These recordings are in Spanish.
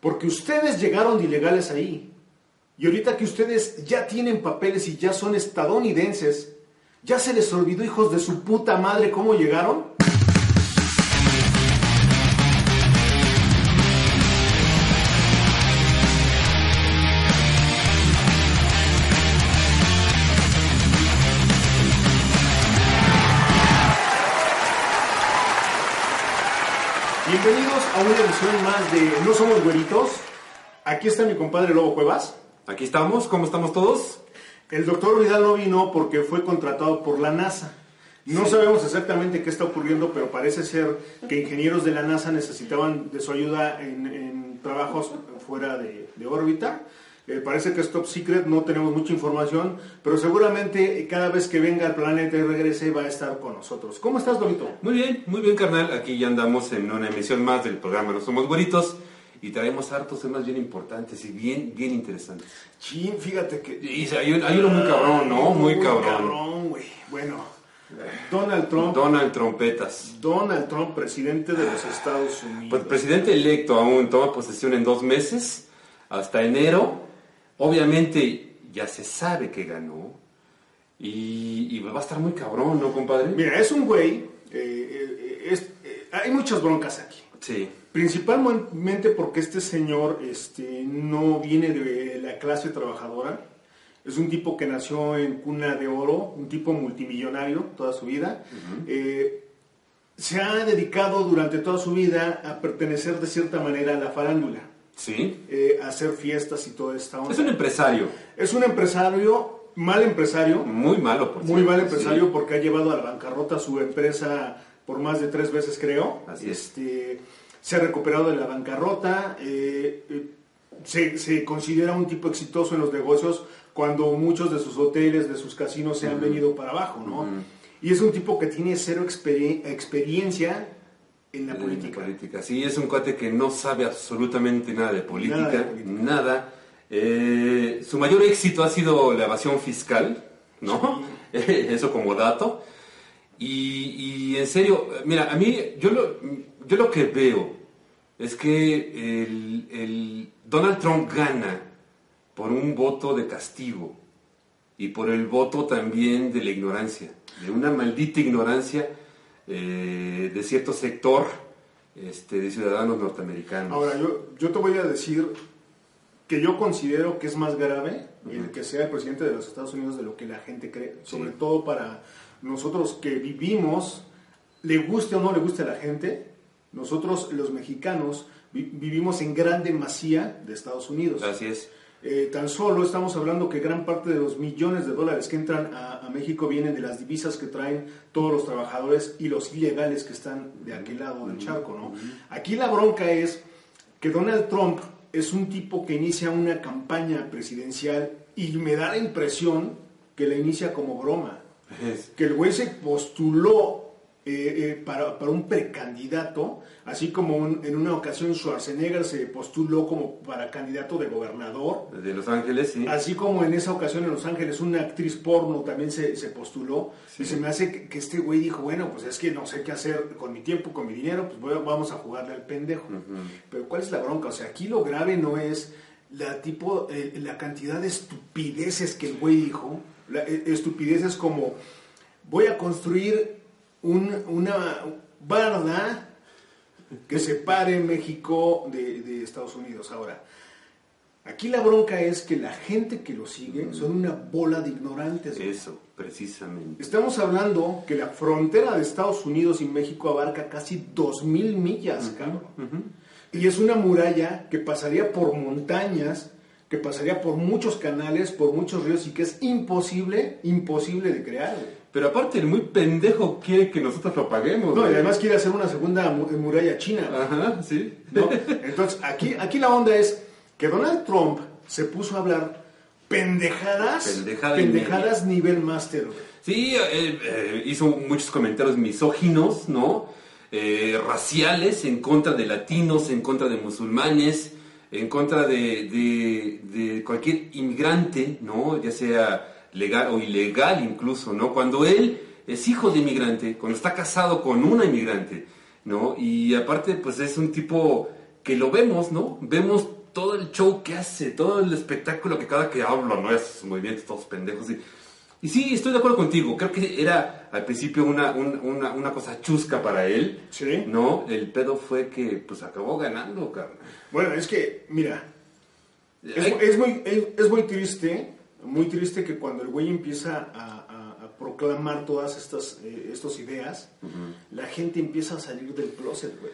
Porque ustedes llegaron ilegales ahí. Y ahorita que ustedes ya tienen papeles y ya son estadounidenses, ¿ya se les olvidó, hijos de su puta madre, cómo llegaron? Bienvenidos a una edición más de No Somos Güeritos. Aquí está mi compadre Lobo Cuevas. Aquí estamos, ¿cómo estamos todos? El doctor Vidal no vino porque fue contratado por la NASA. No sabemos exactamente qué está ocurriendo, pero parece ser que ingenieros de la NASA necesitaban de su ayuda en, en trabajos fuera de, de órbita. Eh, parece que es top secret, no tenemos mucha información, pero seguramente cada vez que venga al planeta y regrese va a estar con nosotros. ¿Cómo estás, Dorito? Muy bien, muy bien, carnal. Aquí ya andamos en una emisión más del programa No Somos Güeritos y traemos hartos temas bien importantes y bien, bien interesantes. Sí, fíjate que... Y hay, un- hay uno muy cabrón, ¿no? Muy, cabrón. cabrón, güey. Bueno, Donald Trump, Donald Trompetas. Donald Trump, presidente de los Estados Unidos. Pues presidente electo aún toma posesión en dos meses, hasta enero. Obviamente ya se sabe que ganó y, y va a estar muy cabrón, ¿no, compadre? Mira, es un güey, eh, eh, es- eh, hay muchas broncas aquí. Sí. Principalmente porque este señor este, no viene de la clase trabajadora. Es un tipo que nació en cuna de oro, un tipo multimillonario toda su vida. Eh, se ha dedicado durante toda su vida a pertenecer de cierta manera a la farándula, Sí. eh, hacer fiestas y toda esta onda. Es un empresario. Es un empresario, mal empresario, Muy malo, por muy mal sí. empresario porque ha llevado a la bancarrota su empresa por más de tres veces, creo. Así es. Este, se ha recuperado de la bancarrota. eh, eh, se, se considera un tipo exitoso en los negocios cuando muchos de sus hoteles, de sus casinos se han venido para abajo, ¿no? Y es un tipo que tiene cero experi- experiencia en la En política. política. Sí, es un cuate que no sabe absolutamente nada de política, Nada nada. de política. Eh, su mayor éxito ha sido la evasión fiscal, ¿no? Eso como dato. Y, y en serio, mira, a mí, yo lo, yo lo que veo es que el, el Donald Trump gana por un voto de castigo y por el voto también de la ignorancia, de una maldita ignorancia eh, de cierto sector este, de ciudadanos norteamericanos. Ahora, yo, yo te voy a decir que yo considero que es más grave el que sea el presidente de los Estados Unidos de lo que la gente cree, sobre todo para nosotros que vivimos, le guste o no le guste a la gente, nosotros los mexicanos vi- vivimos en gran demasía de Estados Unidos. Así es. Eh, tan solo estamos hablando que gran parte de los millones de dólares que entran a, a México vienen de las divisas que traen todos los trabajadores y los ilegales que están de aquel lado del charco, ¿no? Aquí la bronca es que Donald Trump es un tipo que inicia una campaña presidencial y me da la impresión que la inicia como broma. Que el güey se postuló eh, eh, para, para un precandidato, así como un- en una ocasión Schwarzenegger se postuló como para candidato de gobernador. de Los Ángeles, sí. Así como en esa ocasión en Los Ángeles una actriz porno también se, se postuló y se me hace que, que este güey dijo, bueno, pues es que no sé qué hacer con mi tiempo, con mi dinero, pues voy vamos a jugarle al pendejo. Pero ¿cuál es la bronca? O sea, aquí lo grave no es la tipo, eh, la cantidad de estupideces que el güey dijo, la, estupideces como voy a construir un- una barda que separe México de, de Estados Unidos. Ahora, aquí la bronca es que la gente que lo sigue son una bola de ignorantes. Eso, precisamente. Estamos hablando que la frontera de Estados Unidos y México abarca casi 2.000 millas, cabrón. Y es una muralla que pasaría por montañas, que pasaría por muchos canales, por muchos ríos y que es imposible, imposible de crear. Pero aparte, el muy pendejo quiere que nosotros lo paguemos. No, y además quiere hacer una segunda mu- muralla china. Ajá, sí. ¿no? Entonces, aquí, aquí la onda es que Donald Trump se puso a hablar pendejadas, Pendejada pendejadas nivel máster. Sí, eh, eh, hizo muchos comentarios misóginos, ¿no? Eh, raciales en contra de latinos, en contra de musulmanes, en contra de, de- de cualquier inmigrante, ¿no? Ya sea legal o ilegal incluso, ¿no? Cuando él es hijo de inmigrante, cuando está casado con una inmigrante, ¿no? Y aparte, pues es un tipo que lo vemos, ¿no? Vemos todo el show que hace, todo el espectáculo que cada que habla, ¿no? Esos movimientos todos pendejos. Y, y sí, estoy de acuerdo contigo. Creo que era al principio una, un- una, una cosa chusca para él. Sí. ¿No? El pedo fue que pues acabó ganando, cabrón. Bueno, es que, mira, es, es muy, es, es muy triste, muy triste que cuando el güey empieza a, a- a proclamar todas estas, eh, estas ideas, la gente empieza a salir del closet, güey.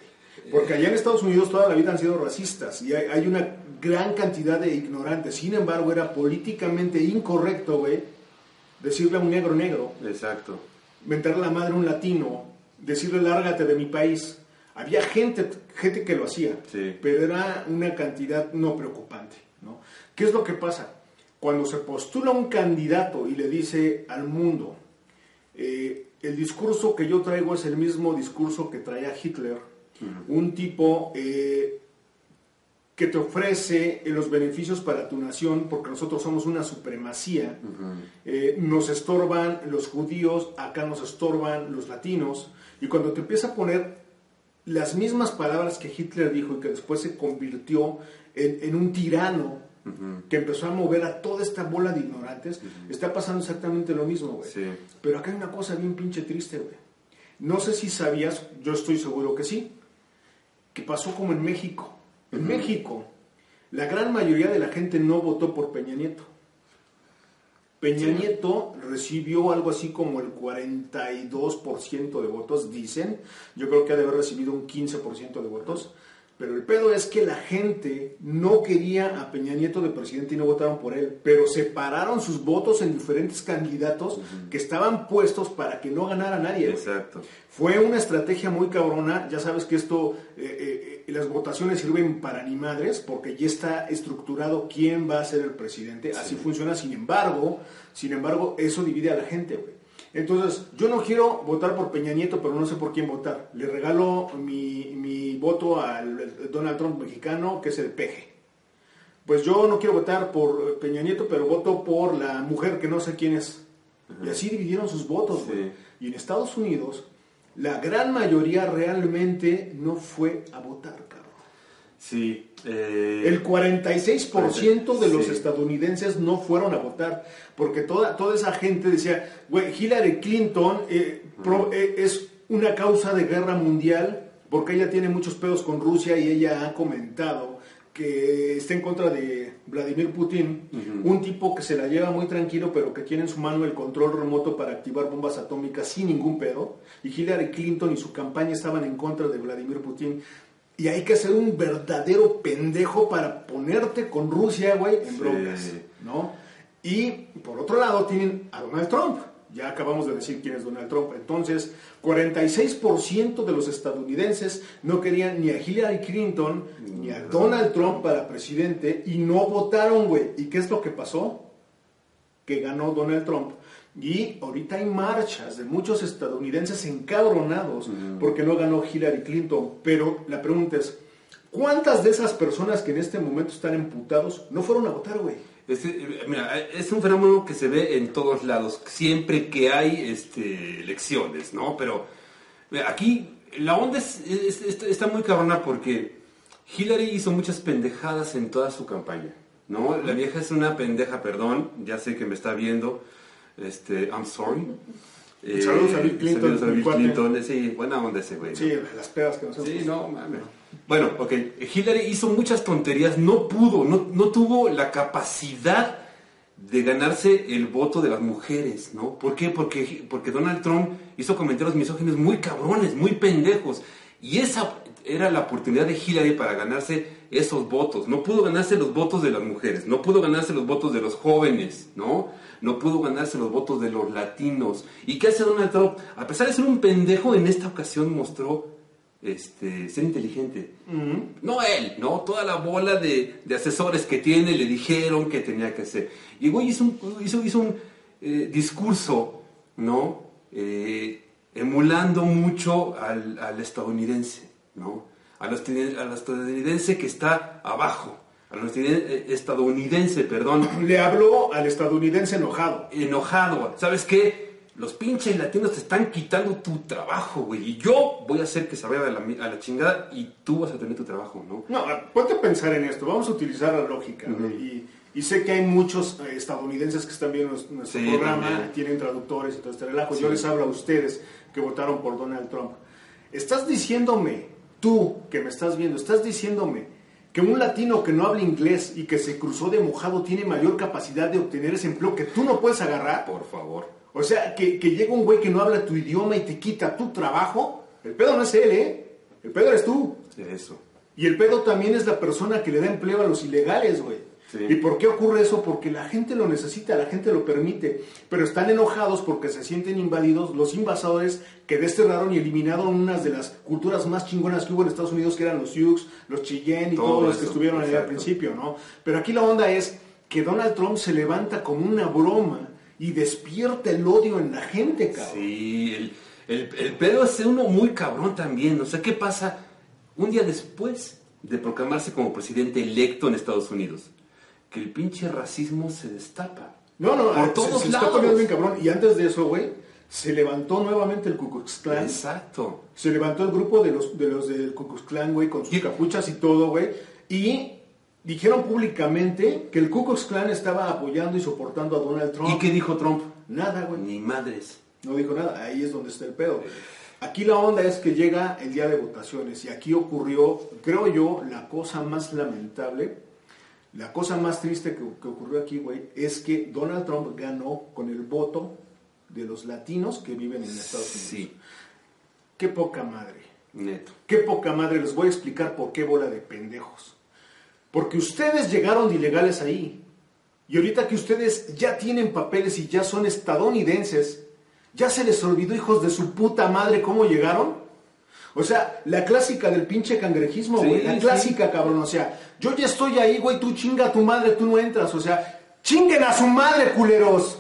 Porque allá en Estados Unidos toda la vida han sido racistas y hay, hay una gran cantidad de ignorantes. Sin embargo, era políticamente incorrecto, güey, decirle a un negro negro, Exacto. mentarle la madre a un latino, decirle lárgate de mi país. Había gente, gente que lo hacía, Sí. pero era una cantidad no preocupante. ¿no? ¿Qué es lo que pasa? Cuando se postula un candidato y le dice al mundo, eh, el discurso que yo traigo es el mismo discurso que traía Hitler, un tipo eh, que te ofrece eh, los beneficios para tu nación, porque nosotros somos una supremacía, eh, nos estorban los judíos, acá nos estorban los latinos, y cuando te empieza a poner las mismas palabras que Hitler dijo y que después se convirtió en, en un tirano que empezó a mover a toda esta bola de ignorantes, está pasando exactamente lo mismo, güey. Sí. Pero acá hay una cosa bien pinche triste, güey. No sé si sabías, yo estoy seguro que sí, que pasó como en México. En México, la gran mayoría de la gente no votó por Peña Nieto. Peña Sí. Nieto recibió algo así como el 42% de votos, dicen. Yo creo que ha de haber recibido un 15% de votos. Pero el pedo es que la gente no quería a Peña Nieto de presidente y no votaron por él. Pero separaron sus votos en diferentes candidatos que estaban puestos para que no ganara nadie. Exacto. Fue una estrategia muy cabrona. Ya sabes que esto, eh, eh, las votaciones sirven para ni madres, porque ya está estructurado quién va a ser el presidente. Así funciona. Sin embargo, sin embargo, eso divide a la gente, güey. Entonces, yo no quiero votar por Peña Nieto, pero no sé por quién votar. Le regalo mi, mi voto al Donald Trump mexicano, que es el peje. Pues yo no quiero votar por Peña Nieto, pero voto por la mujer que no sé quién es. Y así dividieron sus votos, güey. Y en Estados Unidos, la gran mayoría realmente no fue a votar, cabrón. Sí. eh, El 46% de los Sí. estadounidenses no fueron a votar, porque toda, toda esa gente decía, güey, Hillary Clinton eh, pro- eh, es una causa de guerra mundial, porque ella tiene muchos pedos con Rusia y ella ha comentado que está en contra de Vladimir Putin, un tipo que se la lleva muy tranquilo, pero que tiene en su mano el control remoto para activar bombas atómicas sin ningún pedo. Y Hillary Clinton y su campaña estaban en contra de Vladimir Putin. Y hay que ser un verdadero pendejo para ponerte con Rusia, güey, en Sí. broncas, ¿no? Y por otro lado tienen a Donald Trump. Ya acabamos de decir quién es Donald Trump. Entonces, 46% de los estadounidenses no querían ni a Hillary Clinton ni a Donald Trump para presidente y no votaron, güey. ¿Y qué es lo que pasó? Que ganó Donald Trump. Y ahorita hay marchas de muchos estadounidenses encabronados porque no ganó Hillary Clinton. Pero la pregunta es, ¿cuántas de esas personas que en este momento están emputados no fueron a votar, güey? Es, eh, mira, es un fenómeno que se ve en todos lados, siempre que hay este, elecciones, ¿no? Pero mira, aquí la onda es- es- es- está muy cabrona porque Hillary hizo muchas pendejadas en toda su campaña, ¿no? La vieja es una pendeja, perdón, ya sé que me está viendo, este, I'm sorry. Eh, Saludos a Bill Clinton, Saludos a Bill. Clinton, sí, buena onda ese güey. Sí, las pedas que nos Sí, no, mames. Bueno, ok. Hillary hizo muchas tonterías, no pudo, no, no tuvo la capacidad de ganarse el voto de las mujeres, ¿no? ¿Por qué? Porque, porque Donald Trump hizo comentarios misóginos muy cabrones, muy pendejos. Y esa era la oportunidad de Hillary para ganarse esos votos. No pudo ganarse los votos de las mujeres, no pudo ganarse los votos de los jóvenes, ¿no? No pudo ganarse los votos de los latinos. ¿Y qué hace Donald Trump? A pesar de ser un pendejo, en esta ocasión mostró este, ser inteligente. No él, ¿no? Toda la bola de, asesores que tiene le dijeron que tenía que hacer. Y güey hizo un, hizo, hizo un eh, discurso, ¿no? Eh, emulando mucho al, al estadounidense, ¿no? Al, estadounidense que está abajo, al eh, estadounidense, perdón. Le habló al estadounidense enojado. Enojado. ¿Sabes qué? Los pinches latinos te están quitando tu trabajo, güey. Y yo voy a hacer que se vaya a la, a la chingada y tú vas a tener tu trabajo, ¿no? No, ponte a pensar en esto. Vamos a utilizar la lógica, y, y, sé que hay muchos eh, estadounidenses que están viendo nuestro programa, tienen traductores y todo este relajo. Yo les hablo a ustedes que votaron por Donald Trump. Estás diciéndome, tú que me estás viendo, estás diciéndome que un latino que no habla inglés y que se cruzó de mojado tiene mayor capacidad de obtener ese empleo que tú no puedes agarrar. Por favor. O sea, que, que llega un güey que no habla tu idioma y te quita tu trabajo. El pedo no es él, ¿eh? El pedo eres tú. Eso. Y el pedo también es la persona que le da empleo a los ilegales, güey. ¿Y por qué ocurre eso? Porque la gente lo necesita, la gente lo permite, pero están enojados porque se sienten inválidos los invasores que desterraron y eliminaron unas de las culturas más chingonas que hubo en Estados Unidos, que eran los Sioux, los Cheyenne y todos los que estuvieron ahí al principio, ¿no? Pero aquí la onda es que Donald Trump se levanta como una broma y despierta el odio en la gente, cabrón. Sí, el, el, el pedo es uno muy cabrón también, o sea, ¿qué pasa un día después de proclamarse como presidente electo en Estados Unidos? Que el pinche racismo se destapa. No, no, por todos se, está poniendo bien cabrón. Y antes de eso, güey, se levantó nuevamente el Ku Klux Klan. Exacto. Se levantó el grupo de los, de los del Ku Klux Klan, güey, con sus capuchas y todo, güey. Y dijeron públicamente que el Ku Klux Klan estaba apoyando y soportando a Donald Trump. ¿Y qué dijo Trump? Nada, güey. Ni madres. No dijo nada. Ahí es donde está el pedo. Aquí la onda es que llega el día de votaciones y aquí ocurrió, creo yo, la cosa más lamentable la cosa más triste que, ocurrió aquí, güey, es que Donald Trump ganó con el voto de los latinos que viven en Estados Unidos. Sí. Qué poca madre. Neto. Qué poca madre. Les voy a explicar por qué bola de pendejos. Porque ustedes llegaron de ilegales ahí. Y ahorita que ustedes ya tienen papeles y ya son estadounidenses, ¿ya se les olvidó, hijos de su puta madre, cómo llegaron? O sea, la clásica del pinche cangrejismo, güey. la clásica, cabrón. O sea, yo ya estoy ahí, güey. Tú chinga a tu madre, tú no entras. O sea, chinguen a su madre, culeros.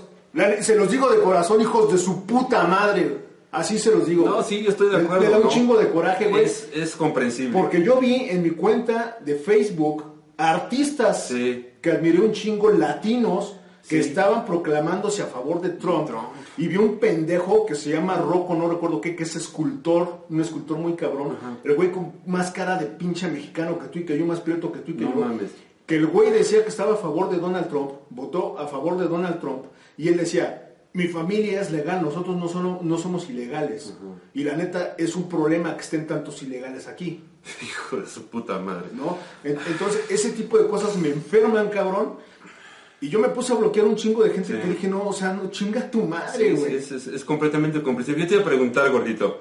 se los digo de corazón, hijos de su puta madre. Así se los digo. No, sí, yo estoy de acuerdo. Me da un chingo de coraje, güey. Es, es, comprensible. Porque yo vi en mi cuenta de Facebook artistas que admiré un chingo latinos que estaban proclamándose a favor de Trump, y vi un pendejo que se llama Rocco, no recuerdo qué, que es escultor, un escultor muy cabrón, el güey con más cara de pinche mexicano que tú y que yo, más prieto que tú y que yo. Que el güey decía que estaba a favor de Donald Trump, votó a favor de Donald Trump, y él decía, mi familia es legal, nosotros no, somos, no somos ilegales. Y la neta es un problema que estén tantos ilegales aquí. Hijo de su puta madre. ¿No? Entonces, ese tipo de cosas me enferman, cabrón. Y yo me puse a bloquear un chingo de gente que dije, no, o sea, no chinga tu madre, güey. Sí, es, es, completamente comprensible. Yo te iba a preguntar, gordito.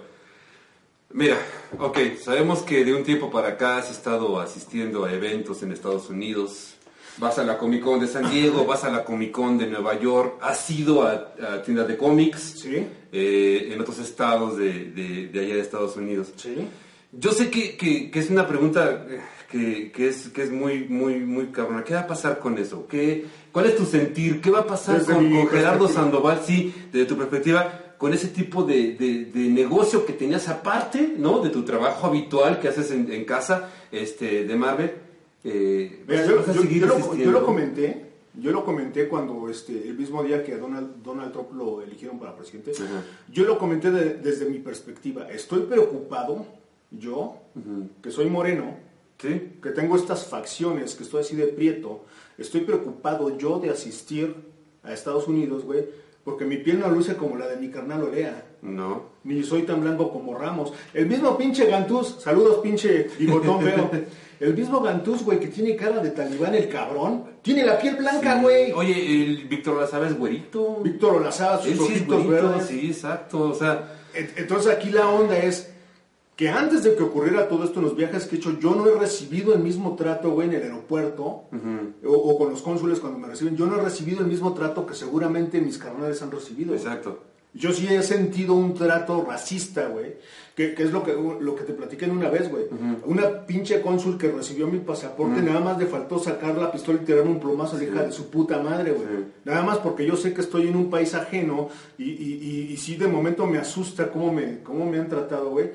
Mira, ok, sabemos que de un tiempo para acá has estado asistiendo a eventos en Estados Unidos. Vas a la Comic Con de San Diego, vas a la Comic Con de Nueva York, has ido a, tiendas de cómics ¿Sí? Eh, en otros estados de, de, de, allá de Estados Unidos. ¿Sí? Yo sé que, que, que es una pregunta eh, que, que, es, que es muy, muy, muy cabrona. ¿Qué va a pasar con eso? ¿Qué, ¿Cuál es tu sentir? ¿Qué va a pasar con, Gerardo Sandoval, sí, desde tu perspectiva, con ese tipo de, de, negocio que tenías aparte, ¿no? De tu trabajo habitual que haces en, en casa este, de Marvel. Eh, yo, lo, yo, lo, comenté, yo lo comenté cuando este, el mismo día que Donald, Donald Trump lo eligieron para presidente, yo lo comenté desde mi perspectiva. Estoy preocupado, yo, que soy moreno, que tengo estas facciones, que estoy así de prieto, estoy preocupado yo de asistir a Estados Unidos, güey, porque mi piel no luce como la de mi carnal Olea. No. Ni soy tan blanco como Ramos. El mismo pinche Gantús, saludos pinche bigotón veo. El mismo Gantús, güey, que tiene cara de talibán, el cabrón, tiene la piel blanca, güey. Oye, el Víctor Olazaba es güerito. Víctor Olazaba, sus ojitos verdes. Sí, exacto, o sea... Entonces aquí la onda es que antes de que ocurriera todo esto en los viajes que he hecho, yo no he recibido el mismo trato, güey, en el aeropuerto o, o con los cónsules cuando me reciben. Yo no he recibido el mismo trato que seguramente mis carnales han recibido. güey. Exacto. Yo sí he sentido un trato racista, güey, que, que es lo que, lo que te platiqué en una vez, güey. Una pinche cónsul que recibió mi pasaporte, nada más le faltó sacar la pistola y tirarme un plomazo a la hija de su puta madre, güey. Sí. Nada más porque yo sé que estoy en un país ajeno y, y, y, y sí de momento me asusta cómo me, cómo me han tratado, güey.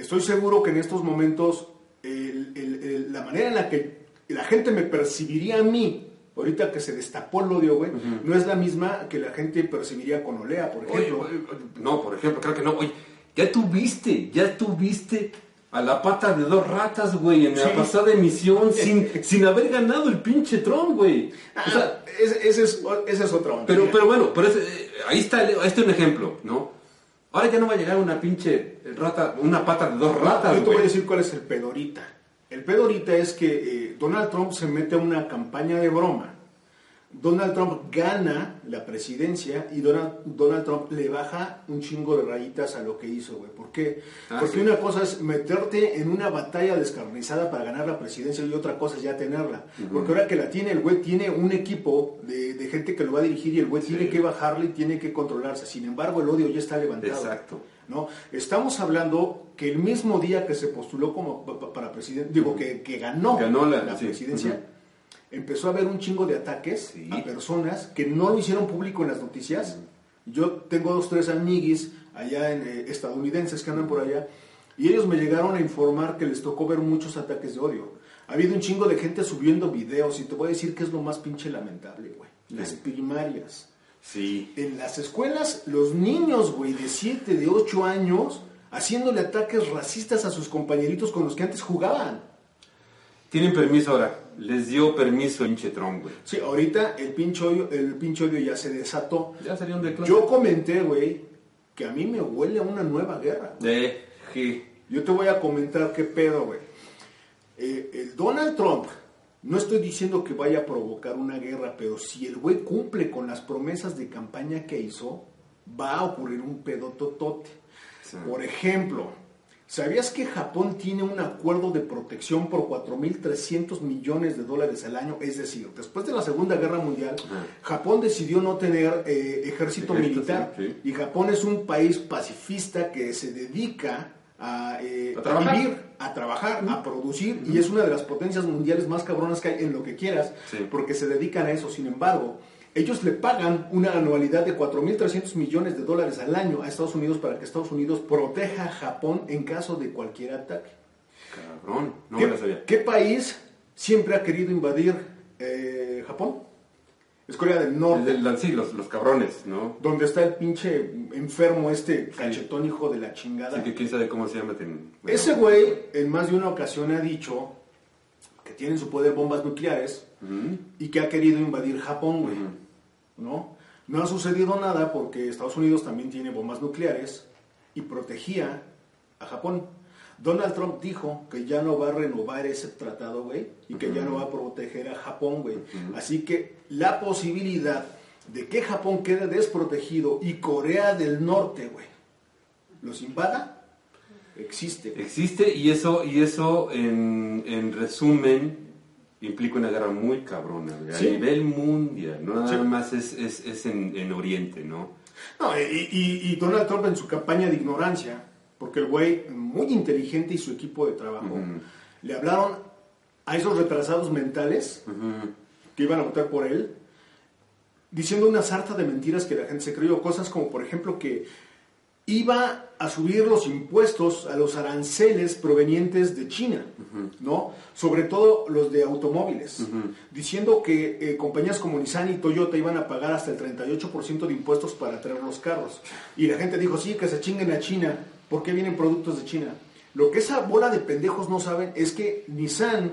Estoy seguro que en estos momentos el- el- el- la manera en la que la gente me percibiría a mí, ahorita que se destapó el odio, güey, no es la misma que la gente percibiría con Olea, por ejemplo. oye, no, por ejemplo, creo que no. Oye, ya tuviste, ya tuviste a la pata de dos ratas, güey, en la pasada emisión sin, sin haber ganado el pinche Tron, güey. O sea, Ah, ese, ese es, esa es otra onda. pero, pero bueno, pero eh, ahí está, ahí está un ejemplo, ¿no? Ahora ya no va a llegar una pinche rata, una pata de dos ratas, Yo te voy a decir cuál es el pedo ahorita. El pedo ahorita es que eh, Donald Trump se mete a una campaña de broma. Donald Trump gana la presidencia y Donald, Donald Trump le baja un chingo de rayitas a lo que hizo, güey. ¿Por qué? Ah, Porque sí. una cosa es meterte en una batalla descarnizada para ganar la presidencia y otra cosa es ya tenerla. Porque ahora que la tiene, el güey tiene un equipo de, de gente que lo va a dirigir y el güey tiene que bajarle y tiene que controlarse. Sin embargo, el odio ya está levantado. Exacto. ¿no? Estamos hablando que el mismo día que se postuló como pa- pa- para presidente, digo, que, que ganó, Ganó la- sí. presidencia, empezó a haber un chingo de ataques Sí. a personas que no lo hicieron público en las noticias. Yo tengo dos, tres amiguis allá en, eh, estadounidenses que andan por allá, y ellos me llegaron a informar que les tocó ver muchos ataques de odio. Ha habido un chingo de gente subiendo videos, y te voy a decir que es lo más pinche lamentable, güey. Las primarias. Sí. En las escuelas, los niños, güey, de 7, de 8 años, haciéndole ataques racistas a sus compañeritos con los que antes jugaban. Tienen permiso ahora. Les dio permiso pinche Tron, güey. Sí, ahorita el pinche odio, el pinche odio ya se desató. Ya sería un declaro. Yo comenté, güey, que a mí me huele a una nueva guerra. De, sí. Yo te voy a comentar qué pedo, güey. Eh, el Donald Trump, no estoy diciendo que vaya a provocar una guerra, pero si el güey cumple con las promesas de campaña que hizo, va a ocurrir un pedo totote. Sí. Por ejemplo, ¿sabías que Japón tiene un acuerdo de protección por 4.300 millones de dólares al año? Es decir, después de la Segunda Guerra Mundial. Japón decidió no tener eh, ejército Ejército, militar sí, sí. y Japón es un país pacifista que se dedica a, eh, A vivir, a trabajar, a producir y es una de las potencias mundiales más cabronas que hay en lo que quieras Sí. porque se dedican a eso. Sin embargo, ellos le pagan una anualidad de 4.300 millones de dólares al año a Estados Unidos para que Estados Unidos proteja a Japón en caso de cualquier ataque. Cabrón. No ¿Qué, me la sabía. qué país siempre ha querido invadir eh, Japón? Es Corea del Norte. El de la- sí, los, los cabrones, ¿no? Donde está el pinche enfermo este cachetón hijo de la chingada. Así que quién sabe cómo se llama. ten- bueno. Ese güey en más de una ocasión ha dicho que tiene en su poder bombas nucleares y que ha querido invadir Japón, güey. ¿No? No ha sucedido nada porque Estados Unidos también tiene bombas nucleares y protegía a Japón. Donald Trump dijo que ya no va a renovar ese tratado, güey, y que ya no va a proteger a Japón, güey. Así que la posibilidad de que Japón quede desprotegido y Corea del Norte, güey, los invada, existe. Existe y eso, y eso en, en resumen implica una guerra muy cabrona, Sí. a nivel mundial, no nada Sí. más es, es, es en, en Oriente, ¿no? No, y, y- y Donald Trump en su campaña de ignorancia, porque el güey, muy inteligente y su equipo de trabajo, le hablaron a esos retrasados mentales que iban a votar por él, diciendo una sarta de mentiras que la gente se creyó, cosas como por ejemplo que iba a subir los impuestos a los aranceles provenientes de China, ¿no? Sobre todo los de automóviles, diciendo que eh, compañías como Nissan y Toyota iban a pagar hasta el 38% de impuestos para traer los carros. Y la gente dijo, sí, que se chinguen a China, ¿por qué vienen productos de China? Lo que esa bola de pendejos no saben es que Nissan,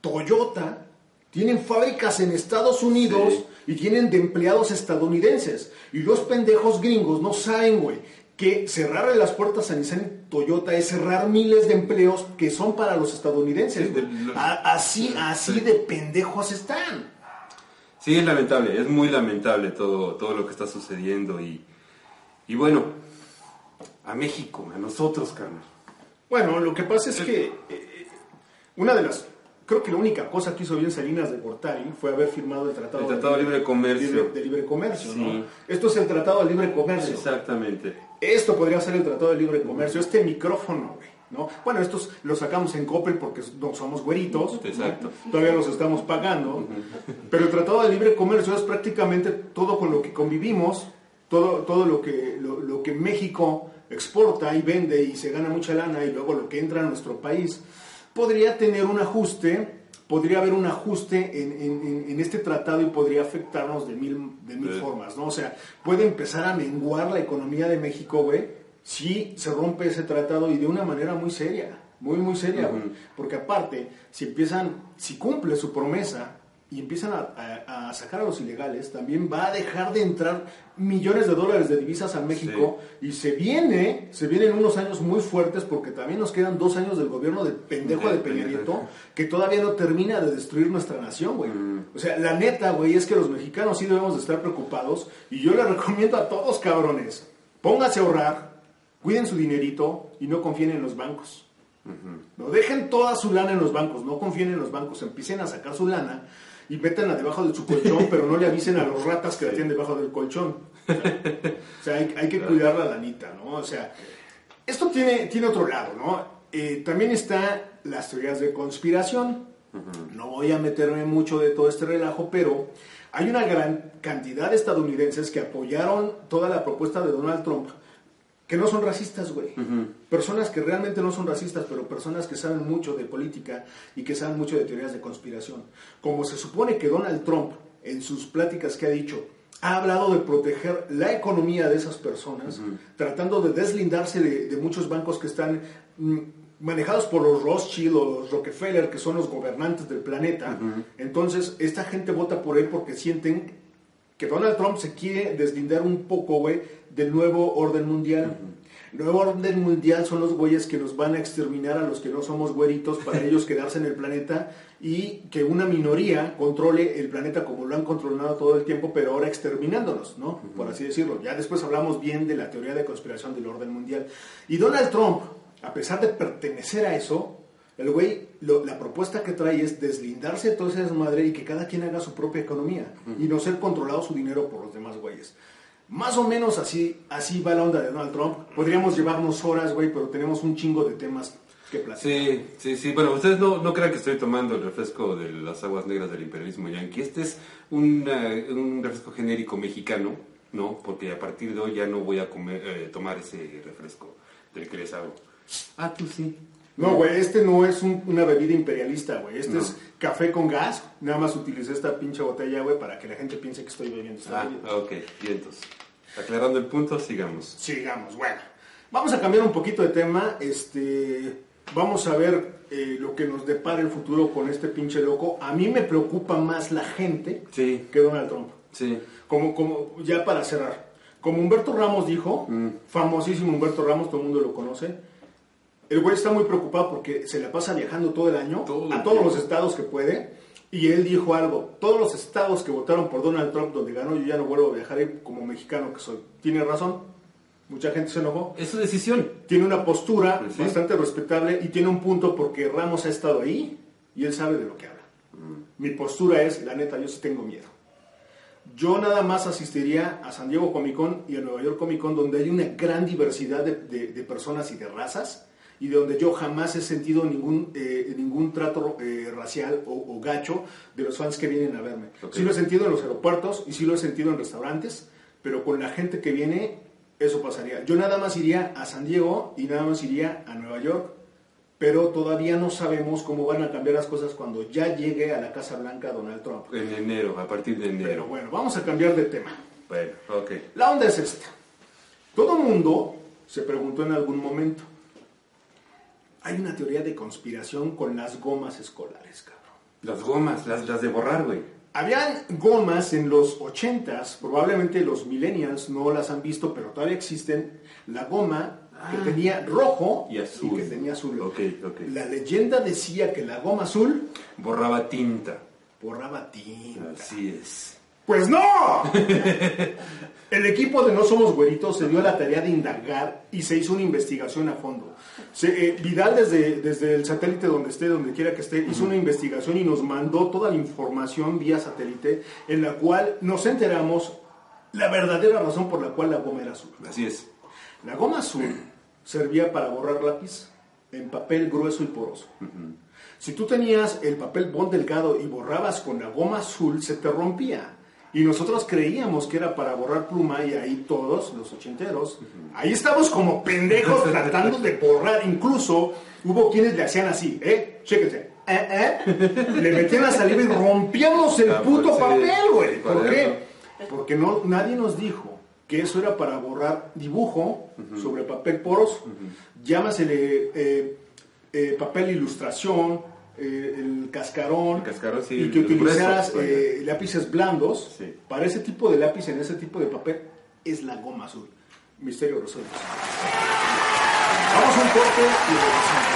Toyota, tienen fábricas en Estados Unidos Sí. y tienen de empleados estadounidenses. Y los pendejos gringos no saben, güey, que cerrarle las puertas a Nissan y Toyota es cerrar miles de empleos que son para los estadounidenses. Sí, de así, así Sí. de pendejos están. Sí, es lamentable, es muy lamentable todo, todo lo que está sucediendo y, y bueno, a México, a nosotros, carnal. Bueno, lo que pasa es que eh, una de las creo que la única cosa que hizo bien Salinas de Gortari fue haber firmado el Tratado, El Tratado de Libre Comercio. libre- de Libre Comercio. Esto es el Tratado de Libre Comercio. Exactamente. Esto podría ser el Tratado de Libre Comercio. Este micrófono, güey. ¿no? Bueno, estos los sacamos en Coppel porque no somos güeritos. ¿no? Exacto. Todavía los estamos pagando. Pero el Tratado de Libre Comercio es prácticamente todo con lo que convivimos, todo, todo lo, que, lo, lo que México exporta y vende y se gana mucha lana y luego lo que entra a nuestro país. Podría tener un ajuste, podría haber un ajuste en, en- en- en este tratado y podría afectarnos de mil, de mil Sí. formas, ¿no? O sea, puede empezar a menguar la economía de México, güey, si se rompe ese tratado y de una manera muy seria, muy, muy seria, güey. Porque aparte, si empiezan, si cumple su promesa y empiezan a, a- a sacar a los ilegales, también va a dejar de entrar millones de dólares de divisas a México y se viene, se vienen unos años muy fuertes porque también nos quedan dos años del gobierno del pendejo de Peña Nieto que todavía no termina de destruir nuestra nación, güey. O sea, la neta, güey, es que los mexicanos sí debemos de estar preocupados y yo les recomiendo a todos, cabrones, pónganse a ahorrar, cuiden su dinerito y no confíen en los bancos. No dejen toda su lana en los bancos, no confíen en los bancos, empiecen a sacar su lana y métanla debajo de su colchón, pero no le avisen a los ratas que la tienen debajo del colchón. O sea, hay, hay que cuidar la lanita, ¿no? O sea, esto tiene, tiene otro lado, ¿no? Eh, también está las teorías de conspiración. No voy a meterme mucho de todo este relajo, pero hay una gran cantidad de estadounidenses que apoyaron toda la propuesta de Donald Trump, que no son racistas, güey. Personas que realmente no son racistas, pero personas que saben mucho de política y que saben mucho de teorías de conspiración. Como se supone que Donald Trump, en sus pláticas que ha dicho, ha hablado de proteger la economía de esas personas, tratando de deslindarse de, de muchos bancos que están mm, manejados por los Rothschild o los Rockefeller, que son los gobernantes del planeta. Entonces, esta gente vota por él porque sienten que Donald Trump se quiere deslindar un poco, güey, del nuevo orden mundial. El nuevo orden mundial son los güeyes que nos van a exterminar a los que no somos güeritos para ellos quedarse en el planeta y que una minoría controle el planeta como lo han controlado todo el tiempo, pero ahora exterminándonos, ¿no? Por así decirlo. Ya después hablamos bien de la teoría de conspiración del orden mundial. Y Donald Trump, a pesar de pertenecer a eso, el güey, lo- la propuesta que trae es deslindarse de toda esa desmadre y que cada quien haga su propia economía y no ser controlado su dinero por los demás güeyes. Más o menos así, así va la onda de Donald Trump. Podríamos llevarnos horas, güey, pero tenemos un chingo de temas que platicar. Sí, sí, sí. Bueno, ustedes no, no crean que estoy tomando el refresco de las aguas negras del imperialismo yanqui. Este es un, eh, un refresco genérico mexicano, ¿no? Porque a partir de hoy ya no voy a comer, eh, tomar ese refresco del que les hago. Ah, tú sí. No, güey, este no es un- una bebida imperialista, güey. Este es café con gas. Nada más utilicé esta pinche botella, güey, para que la gente piense que estoy bebiendo esta Ah, ok, vientos. Aclarando el punto, sigamos. Sigamos, bueno. Vamos a cambiar un poquito de tema. Este, vamos a ver eh, lo que nos depara el futuro con este pinche loco. A mí me preocupa más la gente Sí, que Donald Trump. sí. Como, como, ya para cerrar. Como Humberto Ramos dijo, Mm. famosísimo Humberto Ramos, todo el mundo lo conoce. El güey está muy preocupado porque se la pasa viajando todo el año Todo a todos tiempo. los estados que puede. Y él dijo algo, todos los estados que votaron por Donald Trump donde ganó, yo ya no vuelvo a viajar ahí como mexicano que soy. Tiene razón, mucha gente se enojó. Es su decisión. Tiene una postura Pues sí. bastante respetable y tiene un punto porque Ramos ha estado ahí y él sabe de lo que habla. Mm. Mi postura es, la neta, yo sí tengo miedo. Yo nada más asistiría a San Diego Comic Con y a Nueva York Comic Con, donde hay una gran diversidad de, de- de personas y de razas, y de donde yo jamás he sentido ningún, eh, ningún trato eh, racial o, o gacho de los fans que vienen a verme. Ok. Sí lo he sentido en los aeropuertos y sí lo he sentido en restaurantes, pero con la gente que viene, eso pasaría. Yo nada más iría a San Diego y nada más iría a Nueva York, pero todavía no sabemos cómo van a cambiar las cosas cuando ya llegue a la Casa Blanca Donald Trump. En enero, a partir de Pero enero. bueno, vamos a cambiar de tema. Bueno, ok. La onda es esta. Todo mundo se preguntó en algún momento. Hay una teoría de conspiración con las gomas escolares, cabrón. Las gomas, las, las de borrar, güey. Habían gomas en los 80s, probablemente los millennials no las han visto, pero todavía existen. La goma que Ah. tenía rojo Y azul. que tenía azul. La leyenda decía que la goma azul Borraba tinta. borraba tinta. Así es. Pues no. El equipo de No Somos Güeritos se dio la tarea de indagar y se hizo una investigación a fondo. Se- eh, Vidal desde, desde el satélite donde esté, donde quiera que esté, hizo una investigación y nos mandó toda la información vía satélite en la cual nos enteramos la verdadera razón por la cual la goma era azul. Así es. La goma azul servía para borrar lápiz en papel grueso y poroso. Si tú tenías el papel bond delgado y borrabas con la goma azul, se te rompía. Y nosotros creíamos que era para borrar pluma y ahí todos, los ochenteros, ahí estamos como pendejos tratando de borrar. Incluso hubo quienes le hacían así, ¿eh? Chéquense. ¿Eh, eh? Le metían la saliva y rompíamos el Ah, puto pues, sí. papel, güey. ¿Por qué? Porque no, nadie nos dijo que eso era para borrar dibujo sobre papel poroso. Llámasele eh, eh, papel ilustración, eh, el cascarón, El cascarón, sí, y que grueso, utilizaras eh, lápices blandos. Sí. Para ese tipo de lápiz, en ese tipo de papel, es la goma azul. Misterio resuelto. Vamos a un corte y regresamos.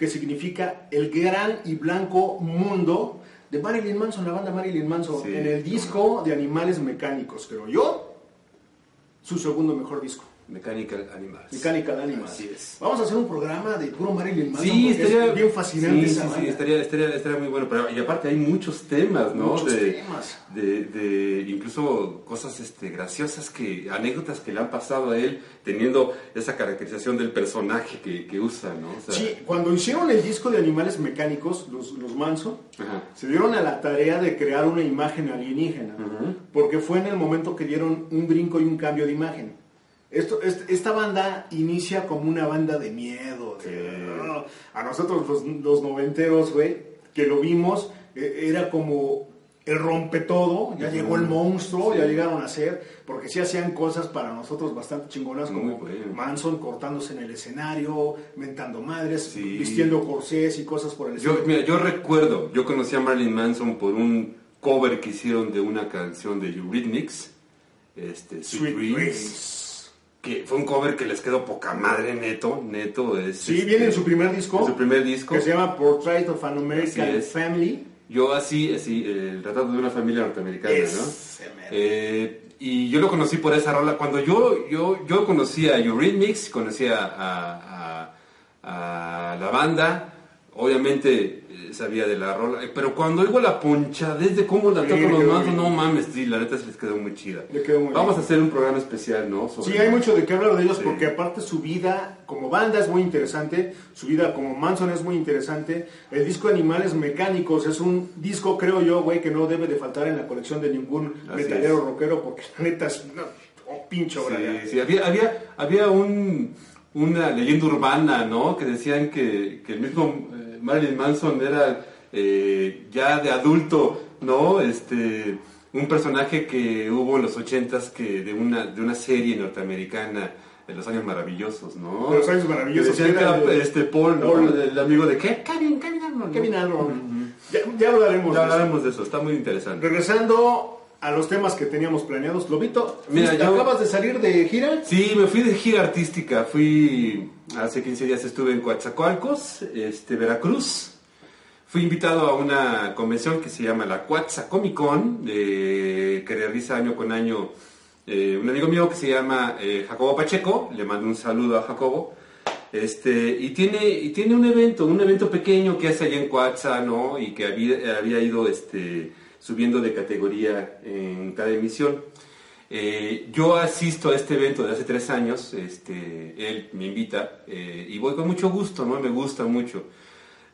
Que significa el gran y blanco mundo de Marilyn Manson, la banda Marilyn Manson, Sí. en el disco de Animales Mecánicos, creo yo, su segundo mejor disco. Mechanical Animals. Mechanical Animals. Así es. Vamos a hacer un programa de puro Marilyn Manson Sí, estaría es bien fascinante sí, esa sí, sí, estaría, estaría, estaría muy bueno. Pero, y aparte hay muchos temas, ¿no? Muchos de, temas. De, de incluso cosas este, graciosas, que anécdotas que le han pasado a él, teniendo esa caracterización del personaje que, que usa, ¿no? O sea, Sí, cuando hicieron el disco de Animales Mecánicos, los, los Manson, Ajá. se dieron a la tarea de crear una imagen alienígena, porque fue en el momento que dieron un brinco y un cambio de imagen. Esto, est- esta banda inicia como una banda de miedo. de- a nosotros los, los noventeros, güey, que lo vimos, eh, era como el rompe todo, ya llegó el monstruo, ya llegaron a ser, porque sí hacían cosas para nosotros bastante chingonas, como. Manson cortándose en el escenario, mentando madres, Sí. vistiendo corsés y cosas por el Yo, estilo. mira, yo recuerdo, yo conocí a Marilyn Manson por un cover que hicieron de una canción de Eurythmics, este, Sweet, Sweet Dreams, Dreams. Que fue un cover que les quedó poca madre neto, neto. Es, Sí, este, viene en su primer disco, en su primer disco. que se llama Portrait of an American es. Family. Yo así, así, el retrato de una familia norteamericana, ¿no? Ese mero. Eh, y yo lo conocí por esa rola. Cuando yo, yo, yo conocí a Eurythmics, conocí a, a- a- a la banda, obviamente eh, sabía de la rola, eh, pero cuando oigo la ponchadez de cómo la tocan los bien. no mames, sí, la neta se les quedó muy chida. Le quedó muy Vamos bien. a hacer un programa especial, ¿no? Sobre- Sí, hay mucho de qué hablar de ellos Sí. porque aparte su vida como banda es muy interesante, su vida como Manson es muy interesante, el disco Animales Mecánicos es un disco, creo yo, güey, que no debe de faltar en la colección de ningún Así metalero es. rockero porque la neta es una oh, de Sí, sí, había, había, había un, una leyenda urbana, ¿no? Que decían que, que el mismo eh, Marilyn Manson era eh, ya de adulto, ¿no? Este, un personaje que hubo en los ochentas que de una, de una serie norteamericana de los años maravillosos, ¿no? De los años maravillosos, Que decían que era de- este Paul, ¿no? Paul. El amigo de qué? Kevin, Kevin Arnold. Kevin Arnold. ya, ya hablaremos Ya de eso. hablaremos de eso, está muy interesante. Regresando a los temas que teníamos planeados, Lobito, Mira, ¿fuiste- yo- acabas de salir de gira. Sí, me fui de gira artística. Fui hace 15 días estuve en Coatzacoalcos, este, Veracruz. Fui invitado a una convención que se llama la Coatza Comic Con, eh, que realiza año con año eh, un amigo mío que se llama eh, Jacobo Pacheco. Le mando un saludo a Jacobo. Este, y tiene, y tiene un evento, un evento pequeño que hace allá en Coatza, ¿no? Y que había, había ido este, subiendo de categoría en cada emisión. Eh, yo asisto a este evento de hace tres años, este, él me invita eh, y voy con mucho gusto, ¿no? Me gusta mucho.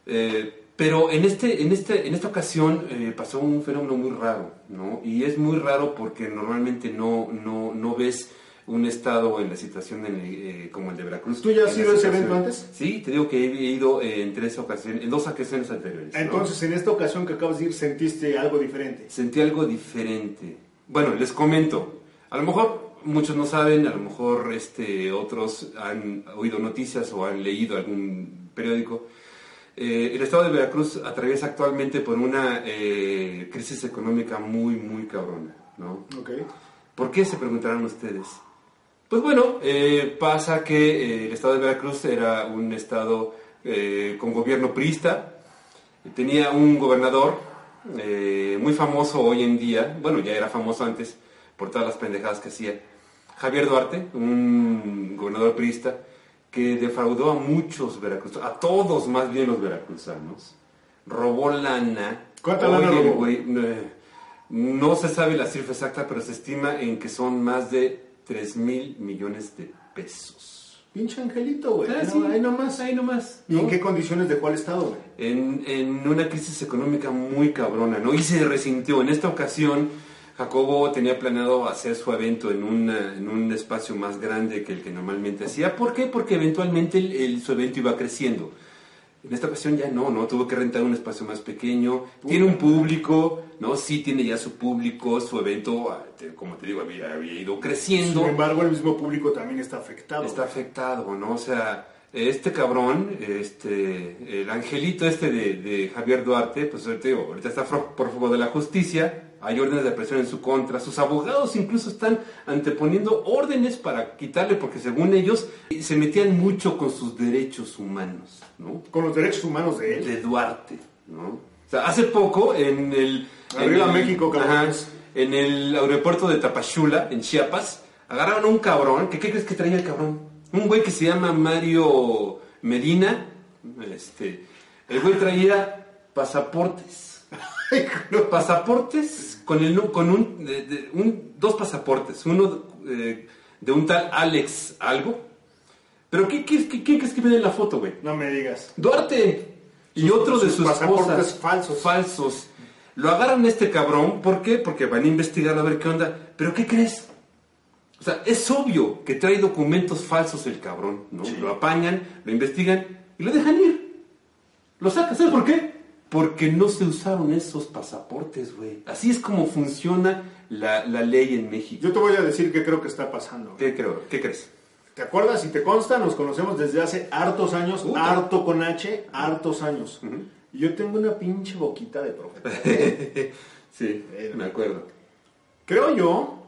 Eh, pero en, este, en, este, en esta ocasión pasó un fenómeno muy raro, ¿no? Y es muy raro porque normalmente no, no, no ves un estado en la situación en, eh, como el de Veracruz. ¿Tú ya has ido a ese evento antes? Sí, te digo que he ido eh, en tres ocasiones, en dos ocasiones anteriores. ¿no? Entonces, en esta ocasión que acabas de ir, sentiste algo diferente. sentí algo diferente. Bueno, les comento. A lo mejor muchos no saben, a lo mejor este, otros han oído noticias o han leído algún periódico. Eh, el estado de Veracruz atraviesa actualmente por una eh, crisis económica muy, muy cabrona, ¿no? Ok. ¿Por qué se preguntarán ustedes? Pues bueno, eh, pasa que eh, el estado de Veracruz era un estado eh, con gobierno priista, tenía un gobernador eh, muy famoso hoy en día, bueno, ya era famoso antes por todas las pendejadas que hacía, Javier Duarte, un gobernador priista, que defraudó a muchos veracruzanos, a todos más bien los veracruzanos, robó lana. ¿Cuánta lana robó? no se sabe la cifra exacta, pero se estima en que son más de 3 mil millones de pesos. Pinche angelito, güey. Ah, No, sí, ahí nomás. ahí nomás. ¿Y en qué condiciones dejó el Estado, güey? en, en una crisis económica muy cabrona, ¿no? Y se resintió. En esta ocasión, Jacobo tenía planeado hacer su evento en, una- en un espacio más grande que el que normalmente hacía. ¿Por qué? Porque eventualmente el- el- su evento iba creciendo. En esta ocasión ya no, ¿no? Tuvo que rentar un espacio más pequeño. Tiene un público, ¿no? Sí tiene ya su público, su evento, ah, como te digo, había, había ido creciendo Sin embargo, el mismo público también está afectado. está afectado, ¿no? O sea, este cabrón, este, el angelito este de, de Javier Duarte, pues ahorita, digo, ahorita está prófugo de la justicia, hay órdenes de presión en su contra, sus abogados incluso están anteponiendo órdenes para quitarle, porque según ellos se metían mucho con sus derechos humanos, ¿no? Con los derechos humanos de él. de Duarte, ¿no? O sea, hace poco en el... Arriba en el- México, ajá, en el aeropuerto de Tapachula, en Chiapas, agarraron a un cabrón, que ¿qué crees que traía el cabrón? Un güey que se llama Mario Medina, este, el güey traía pasaportes. pasaportes con el con un, de- de- un- dos pasaportes, uno eh, de un tal Alex algo. Pero ¿qué, qué, qué, qué crees que viene en la foto, güey? No me digas. Duarte y Sus- otro de sus sus pasaportes esposas falsos. falsos. Lo agarran a este cabrón, ¿por qué? Porque van a investigar a ver qué onda. ¿Pero qué crees? O sea, es obvio que trae documentos falsos el cabrón, ¿no? Lo apañan, lo investigan y lo dejan ir. Lo sacan, ¿sabes por qué? Porque no se usaron esos pasaportes, güey. Así es como funciona la, la ley en México. Yo te voy a decir qué creo que está pasando. ¿Qué creo? ¿Qué crees? ¿Te acuerdas? Si te consta, nos conocemos desde hace hartos años, harto con H, hartos años. Y yo tengo una pinche boquita de profeta. sí, me acuerdo. Creo yo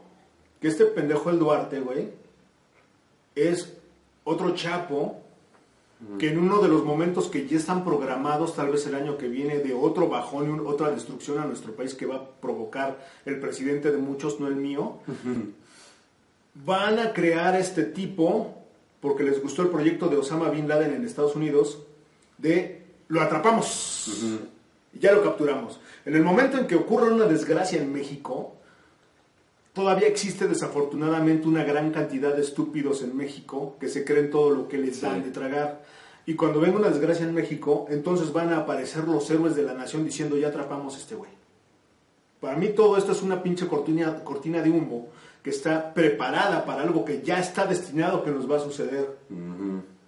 que este pendejo el Duarte, güey, es otro chapo que en uno de los momentos que ya están programados, tal vez el año que viene, de otro bajón y otra destrucción a nuestro país que va a provocar el presidente de muchos, no el mío, van a crear este tipo, porque les gustó el proyecto de Osama Bin Laden en Estados Unidos, de lo atrapamos. Ya lo capturamos. En el momento en que ocurre una desgracia en México, todavía existe desafortunadamente una gran cantidad de estúpidos en México que se creen todo lo que les dan de tragar. Y cuando venga una desgracia en México, entonces van a aparecer los héroes de la nación diciendo ya atrapamos a este güey. Para mí todo esto es una pinche cortina, cortina de humo que está preparada para algo que ya está destinado que nos va a suceder.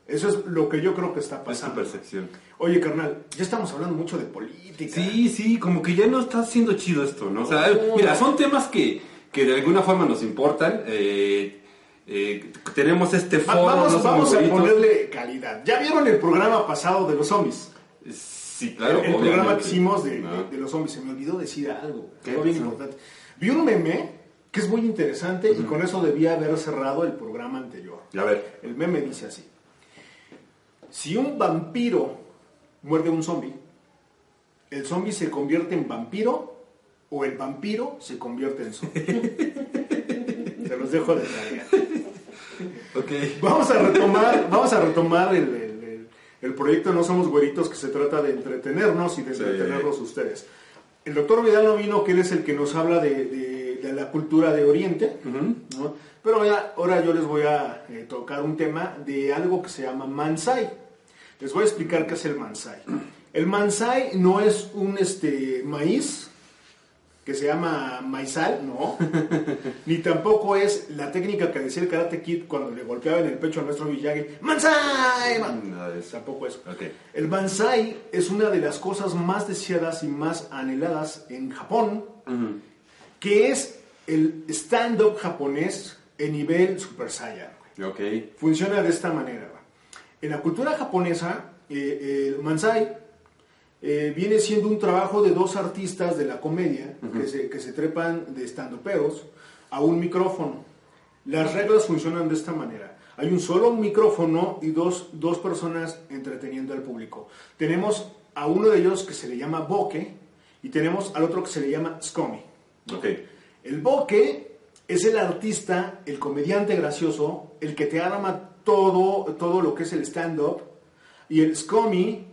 Eso es lo que yo creo que está Es tu pasando. percepción. Oye, carnal, ya estamos hablando mucho de política. Sí, sí, como que ya no está siendo chido esto, ¿no? O sea, No. mira, son temas que, que de alguna forma nos importan. eh, eh, tenemos este foro, vamos no vamos a ponerle calidad. ¿Ya vieron el programa pasado de los zombies? Sí, claro. el programa que hicimos de, Ah. de- de los zombies. Se me olvidó decir algo. ¿Qué Fue bien importante. Vi un meme que es muy interesante y con eso debía haber cerrado el programa anterior. A ver. El meme dice así. Si un vampiro muerde a un zombie, ¿el zombie se convierte en vampiro o el vampiro se convierte en zombie? se los dejo de tarea. Ok. Vamos a retomar, vamos a retomar el, el- el- el proyecto No Somos Güeritos que se trata de entretenernos y de Sí. entretenerlos ustedes. El doctor Vidal no vino, que él es el que nos habla de, de- de la cultura de Oriente, ¿no? pero ahora, ahora yo les voy a eh, tocar un tema de algo que se llama Mansai. Les voy a explicar qué es el Mansai. El Mansai no es un este, maíz que se llama maizal, no. Ni tampoco es la técnica que decía el Karate Kid cuando le golpeaba en el pecho a nuestro Miyagi. ¡Mansai! man! De eso. Tampoco. Ok. El Mansai es una de las cosas más deseadas y más anheladas en Japón, que es el stand-up japonés en nivel Super Saiyan. güey. Ok. Funciona de esta manera. En la cultura japonesa, eh, el Mansai eh, viene siendo un trabajo de dos artistas de la comedia que, se, que se trepan de estandoperos a un micrófono. Las reglas funcionan de esta manera. Hay un solo micrófono y dos, dos personas entreteniendo al público. Tenemos a uno de ellos que se le llama boke y tenemos al otro que se le llama skomi. Ok. El boque es el artista, el comediante gracioso, el que te arma todo, todo lo que es el stand-up. Y el scomi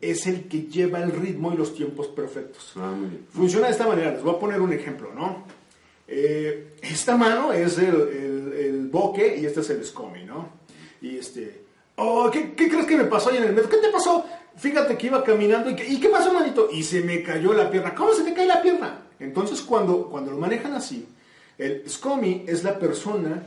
es el que lleva el ritmo y los tiempos perfectos. Ah, muy bien. Funciona de esta manera, les voy a poner un ejemplo, ¿no? Eh, esta mano es el, el, el boque y este es el scomi, ¿no? Y este, oh, ¿qué, qué crees que me pasó ahí en el metro? ¿Qué te pasó? Fíjate que iba caminando y, que- ¿y qué pasó, manito? Y se me cayó la pierna. ¿Cómo se te cae la pierna? Entonces, cuando, cuando lo manejan así, el scomi es la persona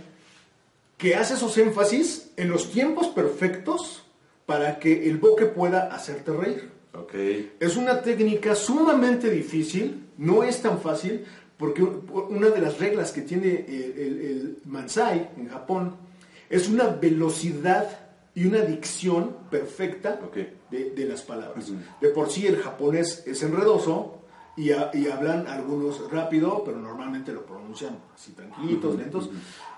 que hace esos énfasis en los tiempos perfectos para que el boque pueda hacerte reír. Ok. Es una técnica sumamente difícil, no es tan fácil, porque una de las reglas que tiene el, el- el Mansai en Japón es una velocidad y una dicción perfecta de, de las palabras. De por sí el japonés es enredoso y hablan algunos rápido, pero normalmente lo pronuncian así tranquilitos, lentos.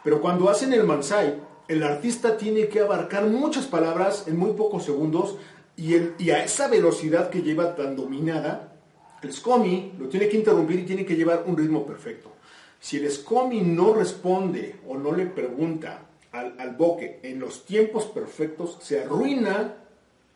Pero cuando hacen el Mansai, el artista tiene que abarcar muchas palabras en muy pocos segundos y, el- y a esa velocidad que lleva tan dominada, el SCOMI lo tiene que interrumpir y tiene que llevar un ritmo perfecto. Si el SCOMI no responde o no le pregunta al, al boque en los tiempos perfectos, se arruina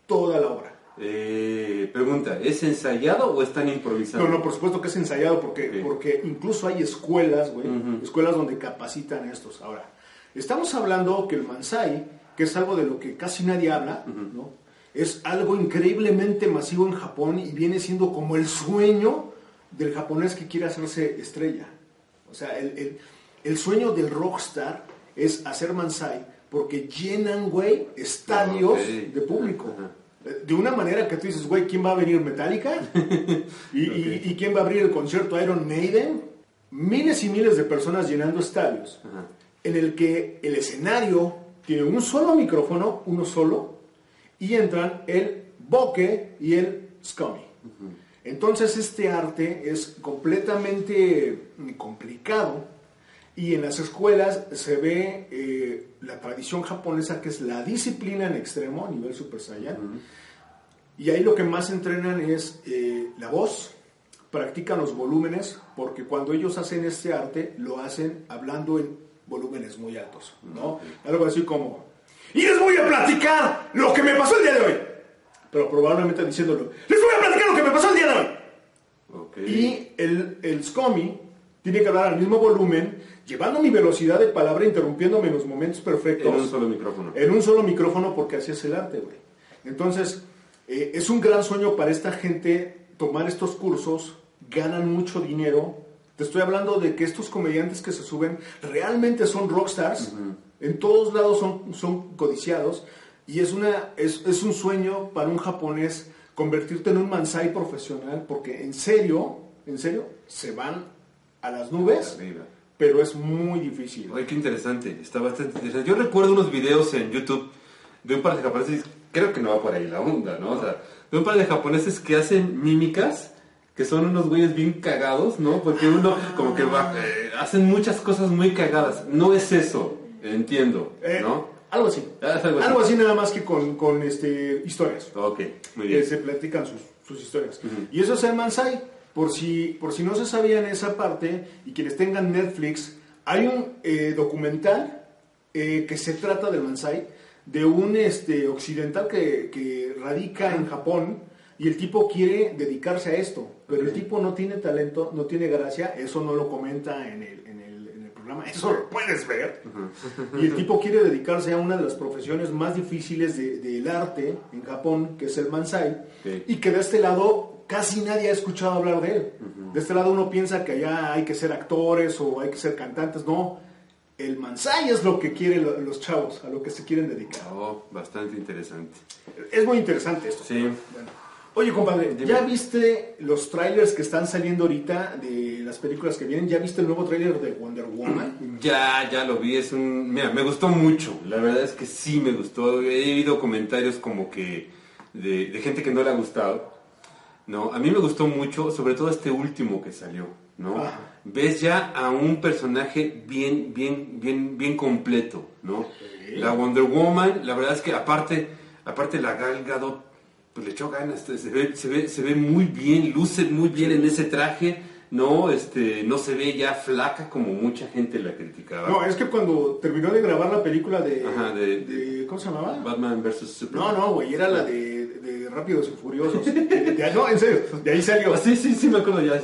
toda la obra. Eh, pregunta, ¿es ensayado o están improvisando? No, no, por supuesto que es ensayado porque, Ok. porque incluso hay escuelas, güey, escuelas donde capacitan a estos. Ahora, estamos hablando que el Mansai, que es algo de lo que casi nadie habla, ¿no? Es algo increíblemente masivo en Japón y viene siendo como el sueño del japonés que quiere hacerse estrella. O sea, el, el- el sueño del rockstar es hacer Mansai porque llenan, güey, estadios de público. De una manera que tú dices, güey, ¿quién va a venir Metallica? ¿Y, y- y quién va a abrir el concierto Iron Maiden? Miles y miles de personas llenando estadios. En el que el escenario tiene un solo micrófono, uno solo, y entran el boque y el scummy. Entonces este arte es completamente mm, complicado y en las escuelas se ve eh, la tradición japonesa que es la disciplina en extremo a nivel Super Saiyan. Y ahí lo que más entrenan es eh, la voz, practican los volúmenes, porque cuando ellos hacen este arte lo hacen hablando en volúmenes muy altos, ¿no? Algo así como, y les voy a platicar lo que me pasó el día de hoy. pero probablemente diciéndolo, les voy a platicar lo que me pasó el día de hoy. Ok. Y el, el SCOMI tiene que hablar al mismo volumen, llevando mi velocidad de palabra, interrumpiéndome en los momentos perfectos. En un solo micrófono. En un solo micrófono, porque así es el arte, güey. Entonces, eh, es un gran sueño para esta gente tomar estos cursos, ganan mucho dinero. Te estoy hablando de que estos comediantes que se suben realmente son rockstars. En todos lados son, son codiciados. Y es, una, es, es un sueño para un japonés convertirte en un mansai profesional, porque en serio, en serio, se van a las nubes, Arriba. pero es muy difícil. Oye, qué interesante, está bastante interesante. Yo recuerdo unos videos en YouTube de un par de japoneses, creo que no va por ahí la onda, ¿no? O sea, de un par de japoneses que hacen mímicas, que son unos güeyes bien cagados, ¿no? Porque uno como que va, eh, hacen muchas cosas muy cagadas. No es eso, entiendo, Eh, ¿no? Algo así. Ah, algo así. Algo así nada más que con, con este, historias. Ok, muy que bien. se platican sus, sus historias. Y eso es el Mansai. Por si, por si no se sabían esa parte, y quienes tengan Netflix, hay un eh, documental que se trata del Mansai, de un este, occidental que, que radica en Japón, y el tipo quiere dedicarse a esto, pero el tipo no tiene talento, no tiene gracia, eso no lo comenta en el, en el, en el programa, eso lo puedes ver. Y el tipo quiere dedicarse a una de las profesiones más difíciles de- del arte en Japón, que es el Mansai, y que de este lado casi nadie ha escuchado hablar de él. De este lado uno piensa que allá hay que ser actores o hay que ser cantantes, no. El Mansai es lo que quieren lo- los chavos, a lo que se quieren dedicar. Oh, bastante interesante. Es muy interesante esto. Sí. Bueno. Oye, compadre. ¿ya viste los trailers que están saliendo ahorita de las películas que vienen? ¿Ya viste el nuevo trailer de Wonder Woman? Ya, ya lo vi, es un... Mira, me gustó mucho, la verdad es que sí me gustó. He oído comentarios como que de, de gente que no le ha gustado. No, a mí me gustó mucho, sobre todo este último que salió, ¿no? Ajá. Ves ya a un personaje bien, bien, bien, bien completo, ¿no? La Wonder Woman, la verdad es que aparte, aparte la Gal Gadot, pues le echó ganas, se ve, se ve, se ve muy bien, luce muy bien en ese traje, ¿no? Este, no se ve ya flaca como mucha gente la criticaba. No, es que cuando terminó de grabar la película de... Ajá, de- de- ¿Cómo se llamaba? Batman vs Superman. No, no, güey, era la de, de Rápidos y Furiosos. De- no, en serio, de ahí salió. Ah, sí, sí, sí, me acuerdo ya.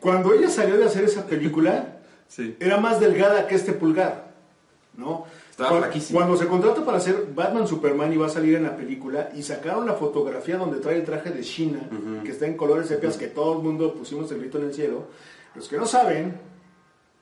Cuando ella salió de hacer esa película, Sí. era más delgada que este pulgar, ¿no? Estaba Cuando- se contrató para hacer Batman Superman y va a salir en la película y sacaron la fotografía donde trae el traje de China, que está en colores sepias, que todo el mundo pusimos el grito en el cielo. Los que no saben,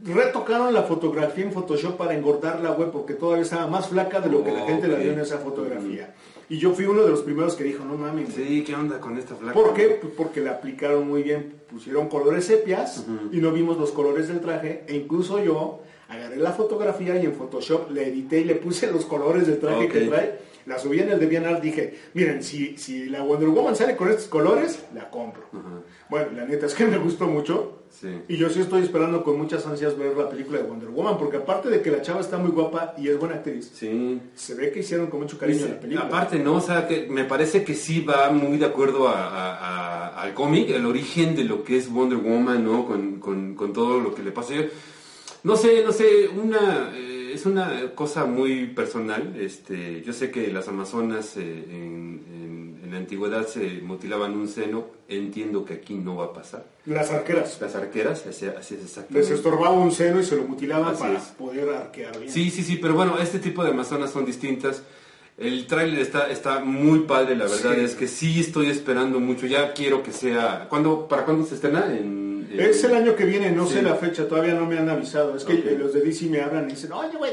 retocaron la fotografía en Photoshop para engordar la web porque todavía estaba más flaca de lo que la gente la vio en esa fotografía. Y yo fui uno de los primeros que dijo, no mames, güey". Sí, ¿qué onda con esta flaca? ¿Por qué? Pues porque la aplicaron muy bien. Pusieron colores sepias y no vimos los colores del traje. E incluso yo agarré la fotografía y en Photoshop le edité y le puse los colores del traje que trae. La subí en el DeviantArt. Dije, miren, si, si la Wonder Woman sale con estos colores, la compro. Bueno, la neta es que me gustó mucho. Sí. Y yo sí estoy esperando con muchas ansias ver la película de Wonder Woman. Porque aparte de que la chava está muy guapa y es buena actriz, Sí. se ve que hicieron con mucho cariño la película. Aparte, ¿no? O sea, que me parece que sí va muy de acuerdo a- a- a- al cómic, el origen de lo que es Wonder Woman, ¿no? Con, con- con todo lo que le pasa. Yo- no sé, no sé, una, eh, es una cosa muy personal. Este, yo sé que las amazonas eh, en, en- en la antigüedad se mutilaban un seno. Entiendo que aquí no va a pasar. Las arqueras. Las arqueras, así, así es Les exactamente. estorbaba un seno y se lo mutilaban Así para es. poder arquear bien. Sí, sí, sí, pero bueno, este tipo de amazonas son distintas. El tráiler está, está muy padre, la verdad Sí. es que sí estoy esperando mucho. Ya quiero que sea. ¿cuándo, ¿Para cuándo se estrena? En, en- Es el año que viene, no Sí. sé la fecha, todavía no me han avisado. Es que eh, los de DC me hablan y dicen, oye, güey.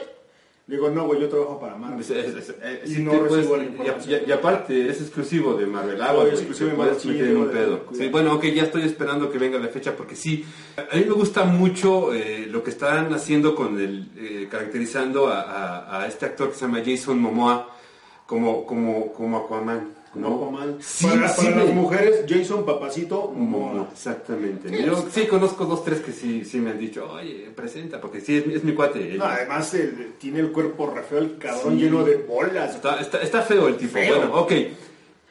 Digo, no, güey, yo trabajo para Marvel. Eh, Y no recibo la información. aparte, es exclusivo de Marvel. Ah, güey, exclusivo de Marvel, meter en un pedo. Sí, bueno, ok, ya estoy esperando que venga la fecha porque sí. A mí me gusta mucho eh, lo que están haciendo con el. eh, caracterizando a, a- a este actor que se llama Jason Momoa como, como, como Aquaman. ¿No? No, Aquaman. Sí, para sí para me- las mujeres, Jason Papacito Momoa, Momoa. exactamente. Sí, Yo sí conozco dos, tres que sí, sí me han dicho, oye, presenta, porque sí, es, mi- es mi cuate. No, además el- tiene el cuerpo re feo, el cabrón Sí. lleno de bolas. Está, está, está feo el tipo. Feo. Bueno, ok.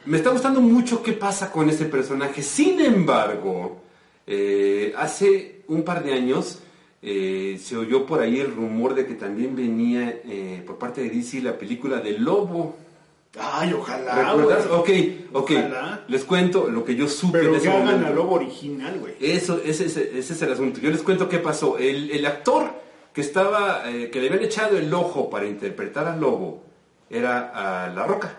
Me está gustando mucho qué pasa con ese personaje. Sin embargo, eh, hace un par de años eh, se oyó por ahí el rumor de que también venía eh, por parte de DC la película de Lobo. Ay, ojalá, ¿Recuerdas? Ok, ok. Ojalá. Les cuento lo que yo supe Pero ese que hagan al lobo original, güey. Eso, ese, ese- ese es el asunto. Yo les cuento qué pasó. El, el actor que estaba, eh, que le habían echado el ojo para interpretar al lobo, era a La Roca.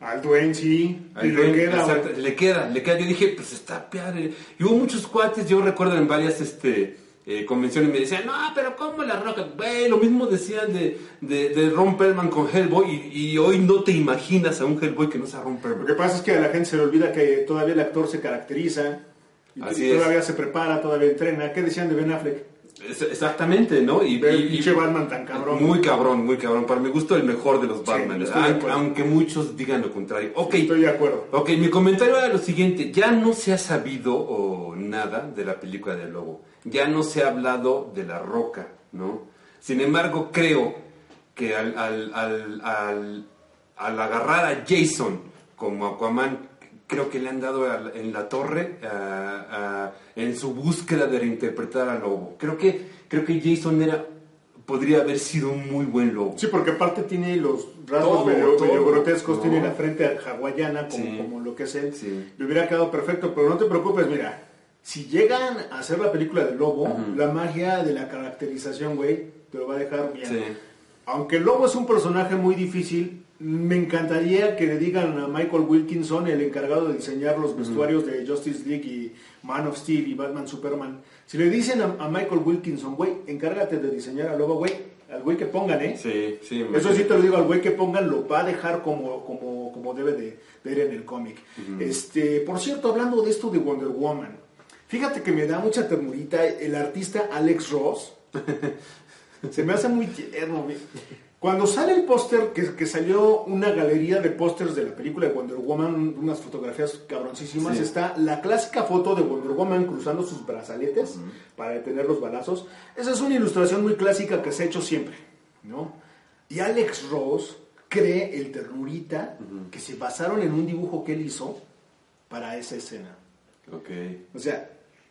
Al Dwayne, sí. Y le queda, exacto, le queda, le queda. Yo dije, pues está padre. Y hubo muchos cuates, yo recuerdo en varias este, eh, convenciones, me decían, no, pero ¿cómo la roca? Güey, lo mismo decían de, de, de Ron Perlman con Hellboy y, y hoy no te imaginas a un Hellboy que no sea Ron Lo Perlman. que pasa es que a la gente se le olvida que todavía el actor se caracteriza. Y Así y es. todavía se prepara, todavía entrena. ¿Qué decían de Ben Affleck? Exactamente, ¿no? Y, el pinche Batman tan cabrón. Muy cabrón, muy cabrón. Para mi gusto, el mejor de los Batman. de aunque, muchos digan lo contrario. Ok, Estoy de acuerdo. ok, mi comentario era lo siguiente. Ya no se ha sabido o nada de la película del lobo. Ya no se ha hablado de la roca, ¿no? Sin embargo, creo que al, al, al, al agarrar a Jason como Aquaman, creo que le han dado en la torre en su búsqueda de reinterpretar al lobo. Creo que, creo que Jason era, podría haber sido un muy buen lobo. Sí, porque aparte tiene los rasgos Todo, medio, todo. medio grotescos, No. tiene la frente hawaiana como, Sí. como lo que es él. Sí. Le hubiera quedado perfecto, pero no te preocupes, mira. Si llegan a hacer la película del lobo, la magia de la caracterización, güey, te lo va a dejar bien. Sí. Aunque el lobo es un personaje muy difícil, me encantaría que le digan a Michael Wilkinson, el encargado de diseñar los vestuarios de Justice League y Man of Steel y Batman Superman. Si le dicen a, a Michael Wilkinson, güey, encárgate de diseñar al lobo, güey, al güey que pongan, ¿eh? Sí, sí. Eso sí te lo digo, al güey que pongan lo va a dejar como, como, como debe de, de ir en el cómic. este, por cierto, hablando de esto de Wonder Woman, fíjate que me da mucha ternurita el artista Alex Ross. Se me hace muy tierno. Cuando sale el póster, que, que salió una galería de pósters de la película de Wonder Woman, unas fotografías cabroncísimas, Sí. está la clásica foto de Wonder Woman cruzando sus brazaletes para detener los balazos. Esa es una ilustración muy clásica que se ha hecho siempre, ¿no? Y Alex Ross cree el ternurita que se basaron en un dibujo que él hizo para esa escena. Ok. O sea,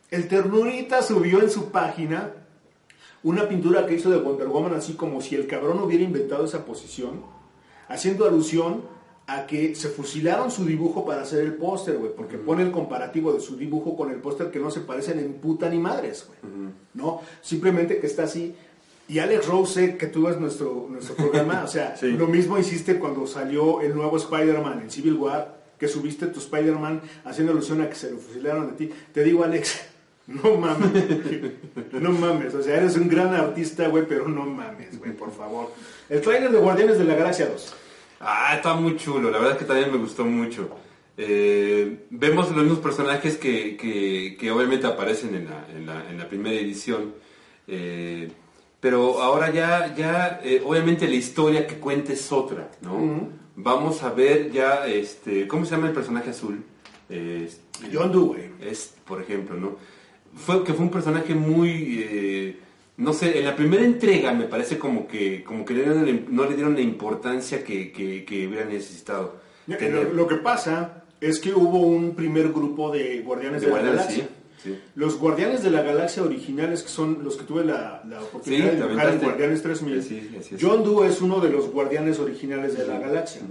el ternurita subió en su página una pintura que hizo de Wonder Woman así como si el cabrón hubiera inventado esa posición, haciendo alusión a que se fusilaron su dibujo para hacer el póster, güey, porque pone el comparativo de su dibujo con el póster que no se parecen en puta ni madres, güey. ¿No? Simplemente que está así. Y Alex Rose, que tú ves nuestro, nuestro programa, o sea, Sí. lo mismo hiciste cuando salió el nuevo Spider-Man en Civil War, que subiste tu Spider-Man haciendo alusión a que se lo fusilaron de ti. Te digo, Alex, no mames, no mames, o sea, eres un gran artista, güey, pero no mames, güey, por favor. El trailer de Guardianes de la Galaxia 2. Ah, está muy chulo, la verdad es que también me gustó mucho. Eh, vemos los mismos personajes que, que, que obviamente aparecen en la, en la, en la primera edición, eh, pero ahora ya, ya eh, obviamente la historia que cuenta es otra, ¿no? Vamos a ver ya, este, ¿cómo se llama el personaje azul? John Doe, güey. es, por ejemplo, ¿no? Fue que fue un personaje muy, eh, no sé, en la primera entrega me parece como que, como que no le dieron la importancia que, que, que hubiera necesitado. Lo, que pasa es que hubo un primer grupo de Guardianes De de, Guardianes, la Galaxia. sí, sí. Los Guardianes de la Galaxia originales, que son los que tuve la, la oportunidad Sí, de dibujar en. Guardianes 3000, Sí, así es. John Doe es uno de los guardianes originales de la galaxia.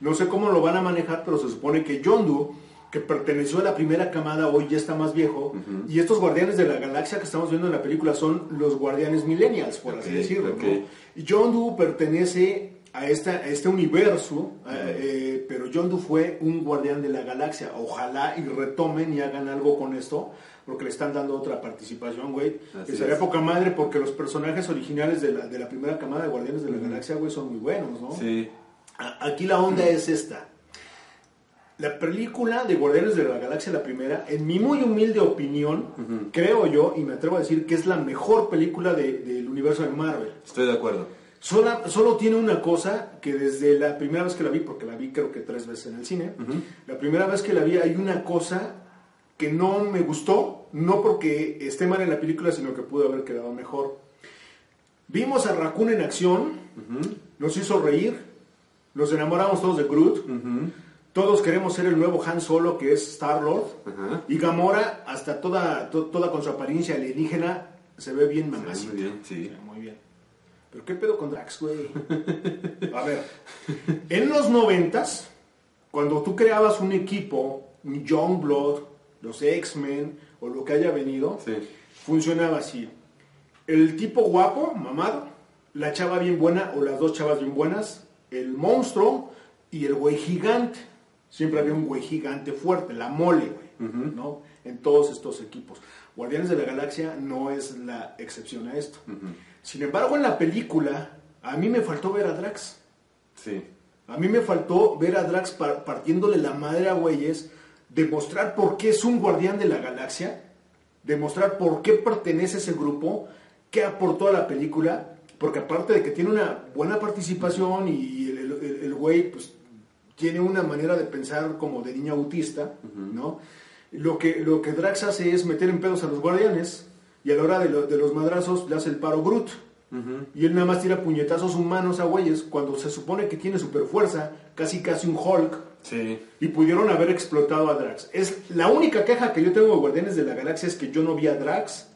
No sé cómo lo van a manejar, pero se supone que John Doe, que perteneció a la primera camada, hoy ya está más viejo, y estos guardianes de la galaxia que estamos viendo en la película son los guardianes millennials, por así decirlo. ok. ¿no? Y John Doe pertenece a, esta, a este universo, eh, eh, pero John Doe fue un guardián de la galaxia. Ojalá y retomen y hagan algo con esto, porque le están dando otra participación, güey. Que sería poca madre, porque los personajes originales de la, de la primera camada de guardianes de la galaxia, güey, son muy buenos, ¿no? Sí, A- Aquí la onda es esta. La película de Guardianes de la Galaxia, la primera, en mi muy humilde opinión, creo yo, y me atrevo a decir que es la mejor película de- del universo de Marvel. estoy de acuerdo. Sola- solo tiene una cosa que desde la primera vez que la vi, porque la vi creo que tres veces en el cine, la primera vez que la vi hay una cosa que no me gustó, no porque esté mal en la película, sino que pudo haber quedado mejor. Vimos a Raccoon en acción, nos hizo reír, nos enamoramos todos de Groot, todos queremos ser el nuevo Han Solo que es Star-Lord, Ajá. y Gamora, hasta toda, to- toda con su apariencia alienígena, se ve bien mamacita. muy bien, sí. Sí, muy bien. Pero qué pedo con Drax, güey. A ver, En los noventas, cuando tú creabas un equipo, un Youngblood, los X-Men o lo que haya venido, Sí. funcionaba así. El tipo guapo, mamado, la chava bien buena o las dos chavas bien buenas, el monstruo y el güey gigante. Siempre había un güey gigante fuerte, la mole, güey, ¿no? En todos estos equipos. Guardianes de la Galaxia no es la excepción a esto. Sin embargo, en la película, a mí me faltó ver a Drax. Sí. A mí me faltó ver a Drax par- partiéndole la madre a güeyes, demostrar por qué es un guardián de la galaxia, demostrar por qué pertenece a ese grupo, qué aportó a la película, porque aparte de que tiene una buena participación y el- el güey pues, tiene una manera de pensar como de niño autista, ¿no? Lo que, lo que Drax hace es meter en pedos a los guardianes y a la hora de, lo- de los madrazos le hace el paro Groot. Y él nada más tira puñetazos humanos a güeyes cuando se supone que tiene super fuerza, casi casi un Hulk, Sí. y pudieron haber explotado a Drax. Es la única queja que yo tengo de Guardianes de la Galaxia es que yo no vi a Drax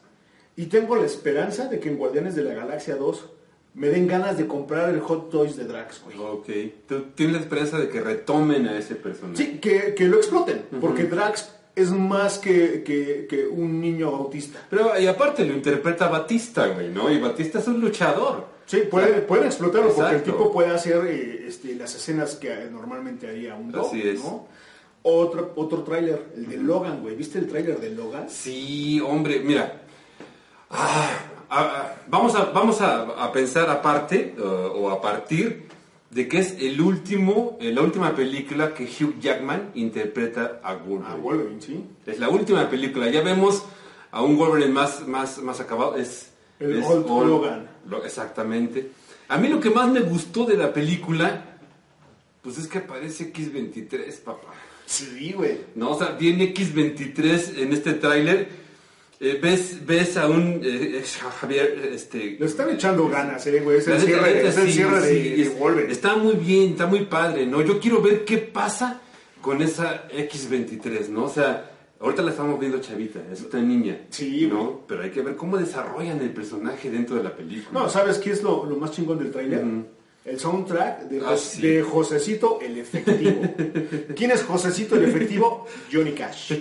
y tengo la esperanza de que en Guardianes de la Galaxia 2 me den ganas de comprar el Hot Toys de Drax, güey. Ok. Tú tienes la esperanza de que retomen a ese personaje. Sí, que, que lo exploten, porque Drax es más que, que- que un niño autista. Pero, y aparte lo interpreta Batista, güey, ¿no? Y Batista es un luchador. Sí, pueden, pueden explotarlo porque el tipo puede hacer eh, este, las escenas que eh, normalmente haría un dog, Así es. ¿no? Otro, otro tráiler, el de Logan, güey. ¿Viste el tráiler de Logan? Sí, hombre, mira. Ah, ah, ah, vamos a, vamos a, a pensar aparte uh, o a partir de que es el último, eh, la última película que Hugh Jackman interpreta a Wolverine. Ah, Wolverine, sí. Es la última película. Ya vemos a un Wolverine más, más, más acabado. Es El es Old Old- Logan. lo- exactamente. A mí lo que más me gustó de la película, pues es que aparece X23, papá. Sí, güey. No, o sea, viene X23 en este tráiler. Eh, ves, ves a un eh, es Javier, este... Le están echando ganas, eh, güey. Es el cierre, es el cierre de, sí, de es- Wolverine. Está muy bien, está muy padre, ¿no? Yo quiero ver qué pasa con esa X23, ¿no? O sea, ahorita la estamos viendo chavita, es otra niña. Sí, ¿no? Pero hay que ver cómo desarrollan el personaje dentro de la película. No, ¿sabes qué es lo, lo más chingón del tráiler? El soundtrack de, Ah, sí. de Josecito el Efectivo. ¿Quién es Josecito el Efectivo? Johnny Cash.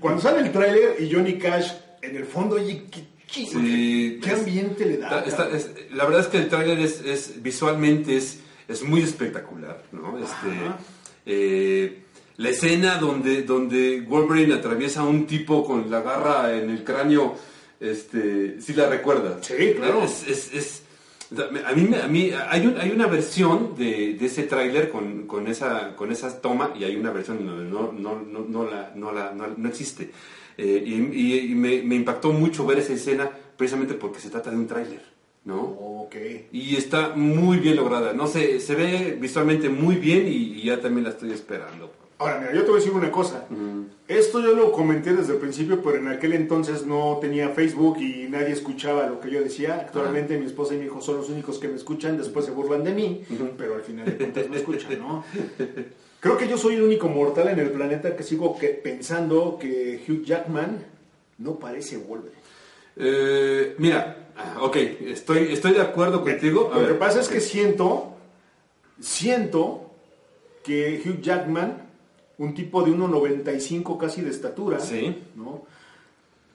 Cuando sale el tráiler y Johnny Cash en el fondo, oye, qué chido, Sí, qué, qué es- ambiente le da. Está- está- cabrón. es- la verdad es que el tráiler es, es- visualmente es, es muy espectacular, ¿no? Este, eh, la escena donde, donde Wolverine atraviesa a un tipo con la garra en el cráneo, este, ¿sí la recuerdas? Sí, claro. Es- a mí, a mí hay, un- hay una versión de, de ese tráiler con, con, esa, con esa toma y hay una versión donde no, no, no, no la, no, la- no- no existe. Eh, y y- y me, me impactó mucho ver esa escena precisamente porque se trata de un tráiler, ¿no? Ok. Y está muy bien lograda, no sé, se ve visualmente muy bien y, y ya también la estoy esperando. Ahora, mira, yo te voy a decir una cosa. Esto yo lo comenté desde el principio, pero en aquel entonces no tenía Facebook y nadie escuchaba lo que yo decía. Actualmente mi esposa y mi hijo son los únicos que me escuchan, después se burlan de mí, pero al final de cuentas me escuchan, ¿no? Creo que yo soy el único mortal en el planeta que sigo que- pensando que Hugh Jackman no parece Wolverine. Eh, mira, ah, ok, estoy, estoy de acuerdo contigo. A Lo que pasa es que siento, siento que Hugh Jackman, un tipo de 1,95 casi de estatura, Sí. ¿no?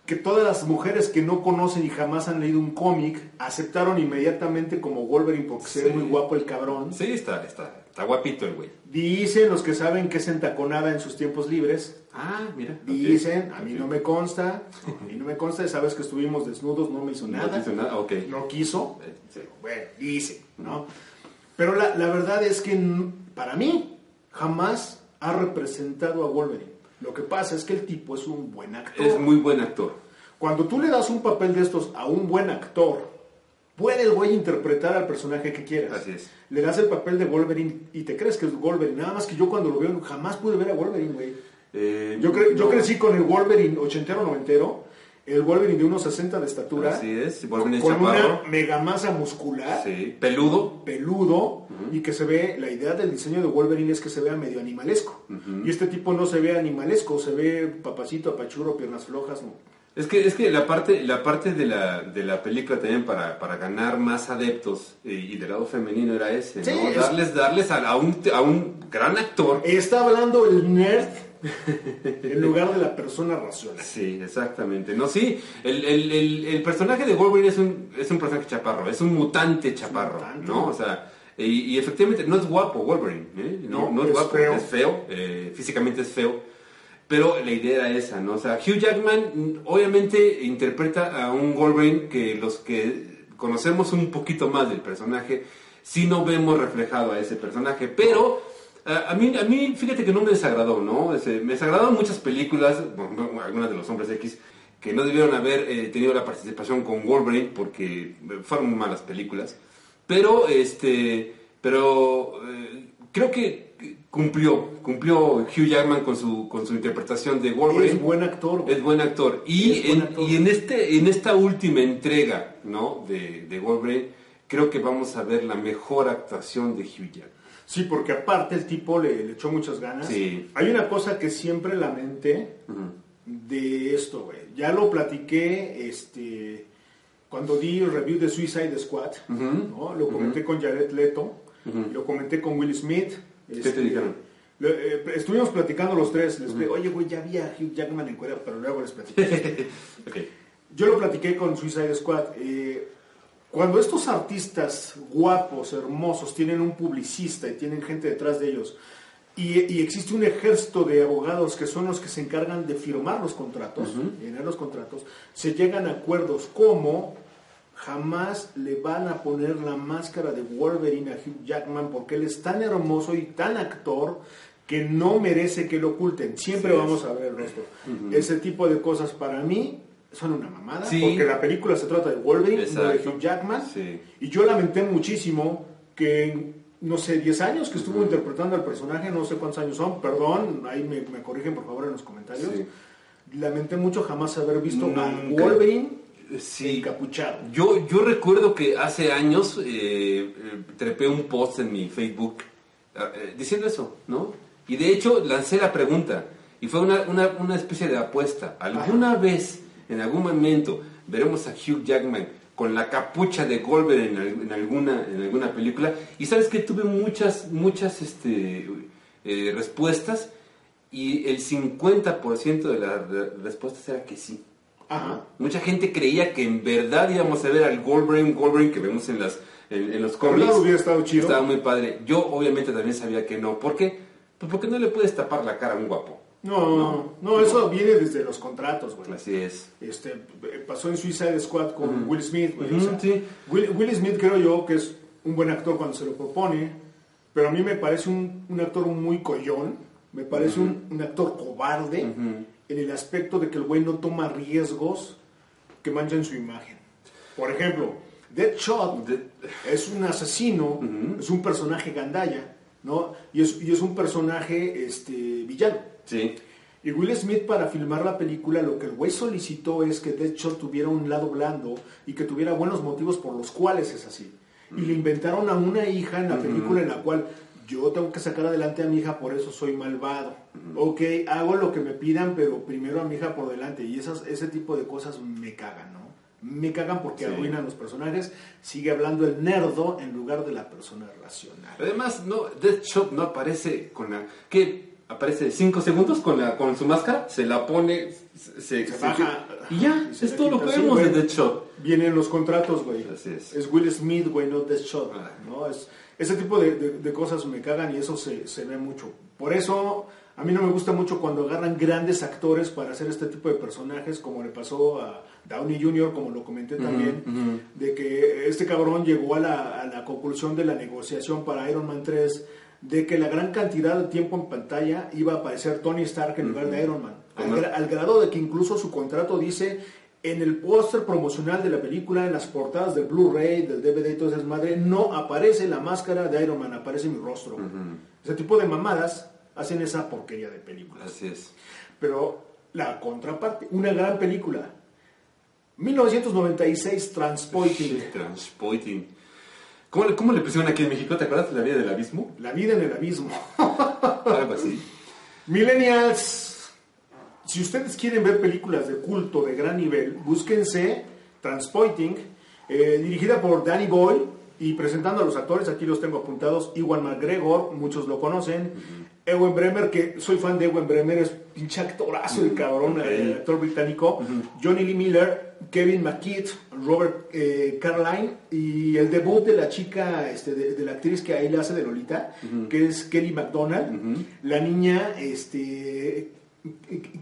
que todas las mujeres que no conocen y jamás han leído un cómic aceptaron inmediatamente como Wolverine porque se ve Sí. muy guapo el cabrón. Sí, está, está, está guapito el güey. Dicen los que saben que es entaconada en sus tiempos libres. Ah, mira. Dicen, a mí no me consta, a mí no me consta, sabes que estuvimos desnudos, no me hizo No nada. dice nada, ok. no quiso, Eh, sí. bueno, dice, ¿no? Pero la, la verdad es que para mí jamás ha representado a Wolverine. Lo que pasa es que el tipo es un buen actor. Es muy buen actor. Cuando tú le das un papel de estos a un buen actor, puede el güey interpretar al personaje que quieras. Así es. Le das el papel de Wolverine y te crees que es Wolverine. Nada más que yo cuando lo veo jamás pude ver a Wolverine, güey. Eh, Yo, cre- yo no. crecí con el Wolverine ochentero, noventero, el Wolverine de unos 60 de estatura, Así es, Wolverine con chaparro. una megamasa muscular, Sí, peludo. peludo, y que se ve, la idea del diseño de Wolverine es que se vea medio animalesco. Y este tipo no se ve animalesco, se ve papacito, apachuro, piernas flojas. ¿no? Es que, es que la parte, la parte de, la, de la película también para, para ganar más adeptos y, y del lado femenino era ese, Sí, ¿no? es- Darles, darles a, a un, a un gran actor. Está hablando el nerd en lugar de la persona racional. Sí, exactamente. No, sí, el, el, el, el personaje de Wolverine es un, es un personaje chaparro, es un mutante chaparro, mutante. ¿no? O sea, y, y efectivamente no es guapo Wolverine, ¿eh? No, No, no es, es guapo, feo. es feo, eh, físicamente es feo. Pero la idea era esa, ¿no? O sea, Hugh Jackman mm, obviamente interpreta a un Wolverine que los que conocemos un poquito más del personaje, sí no vemos reflejado a ese personaje, pero a, a mí, a mí, fíjate que no me desagradó, ¿no? Ese- me desagradaron muchas películas, bueno, algunas de los hombres X, que no debieron haber eh, tenido la participación con Wolverine porque eh, fueron muy malas películas. Pero, este, pero eh, creo que cumplió, cumplió Hugh Jackman con su, con su interpretación de Wolverine. Es buen actor. güey. Es buen actor. Y, Es buen en, actor. y en, este, en esta última entrega ¿no? de, de Wolverine, creo que vamos a ver la mejor actuación de Hugh Jackman. Sí, porque aparte el tipo le, le echó muchas ganas. Sí. Hay una cosa que siempre lamenté de esto, güey. Ya lo platiqué este, cuando di el review de Suicide Squad. ¿no? Lo comenté con Jared Leto. Lo comenté con Will Smith. este, te dijeron? lo- eh, estuvimos platicando los tres. Les dije, oye, güey, ya vi a Hugh Jackman en Corea, pero luego les platiqué. Yo lo platiqué con Suicide Squad. eh, cuando estos artistas guapos, hermosos, tienen un publicista y tienen gente detrás de ellos, y, y existe un ejército de abogados que son los que se encargan de firmar los contratos, llenar los contratos, se llegan a acuerdos como jamás le van a poner la máscara de Wolverine a Hugh Jackman porque él es tan hermoso y tan actor que no merece que lo oculten. Siempre Sí, vamos a ver esto. Ese tipo de cosas para mí son una mamada Sí. porque la película se trata de Wolverine, no de. Hugh Jackman. Sí. Y yo lamenté muchísimo que en, no sé, 10 años que estuvo interpretando al personaje, no sé cuántos años son, perdón, ahí me, me corrigen por favor en los comentarios. Sí. Lamenté mucho jamás haber visto a. Wolverine Sí. encapuchado. Yo, yo recuerdo que hace años eh, eh, trepé un post en mi Facebook eh, diciendo eso, ¿no? Y de hecho lancé la pregunta y fue una, una, una especie de apuesta. ¿Alguna vez, en algún momento, veremos a Hugh Jackman con la capucha de Wolverine en, al- en alguna, en alguna película? Y sabes que tuve muchas, muchas este, eh, respuestas y el 50% de las re- respuestas era que sí. Ajá. Mucha gente creía que en verdad íbamos a ver al Wolverine, Wolverine que vemos en, las, en, en los cómics. verdad hubiera estado chido. Estaba muy padre. Yo obviamente también sabía que no. ¿Por qué? Pues porque no le puedes tapar la cara a un guapo. No, no, eso viene desde los contratos, güey. Así es. Este, pasó en Suicide Squad con Will Smith, güey. o Ujú, sea, sí. Will, Will Smith creo yo que es un buen actor cuando se lo propone, pero a mí me parece un, un actor muy collón, me parece un, un actor cobarde en el aspecto de que el güey no toma riesgos que manchan su imagen. Por ejemplo, Deadshot De- es un asesino, es un personaje gandalla, ¿no? Y es, y es un personaje este, villano. Sí. Y Will Smith para filmar la película lo que el güey solicitó es que Deadshot tuviera un lado blando y que tuviera buenos motivos por los cuales es así. Y le inventaron a una hija en la película en la cual yo tengo que sacar adelante a mi hija, por eso soy malvado. Ok, hago lo que me pidan, pero primero a mi hija por delante. Y esas, ese tipo de cosas me cagan, ¿no? Me cagan porque Sí. arruinan los personajes. Sigue hablando el nerdo en lugar de la persona racional. Además, no, Deadshot no aparece con la... ¿Qué? Aparece cinco segundos con, la, con su máscara, se la pone, se, se- Se se- baja. y ya, y es todo lo que vemos de güey. Deadshot. Vienen los contratos, güey. Así es. Es Will Smith, güey, no Deadshot. Ah. ¿no? Es, ese tipo de, de- de cosas me cagan y eso se, se ve mucho. Por eso, a mí no me gusta mucho cuando agarran grandes actores para hacer este tipo de personajes, como le pasó a Downey Jr., como lo comenté también, de que este cabrón llegó a la, a la conclusión de la negociación para Iron Man 3 de que la gran cantidad de tiempo en pantalla iba a aparecer Tony Stark en lugar de Iron Man. Al, gra- al grado de que incluso su contrato dice en el póster promocional de la película, en las portadas del Blu-ray, del DVD y todo ese madre, no aparece la máscara de Iron Man, aparece mi rostro. Ese tipo de mamadas hacen esa porquería de películas. Así es. Pero la contraparte, una gran película. 1996, Transpoiting. Transpoiting. ¿Cómo, le- ¿Cómo le pusieron aquí en México? ¿Te acuerdas de la vida del abismo? La vida en el abismo. Algo así. Millennials si ustedes quieren ver películas de culto de gran nivel, búsquense Transpointing, eh, dirigida por Danny Boyle y presentando a los actores, aquí los tengo apuntados, Iwan McGregor, muchos lo conocen, Ewan Bremer, que soy fan de Ewan Bremer, es pinche actorazo el cabrón, eh, actor británico, Johnny Lee Miller, Kevin McKidd, Robert eh, Caroline y el debut de la chica, este, de, de la actriz que ahí la hace de Lolita, que es Kelly MacDonald, la niña este,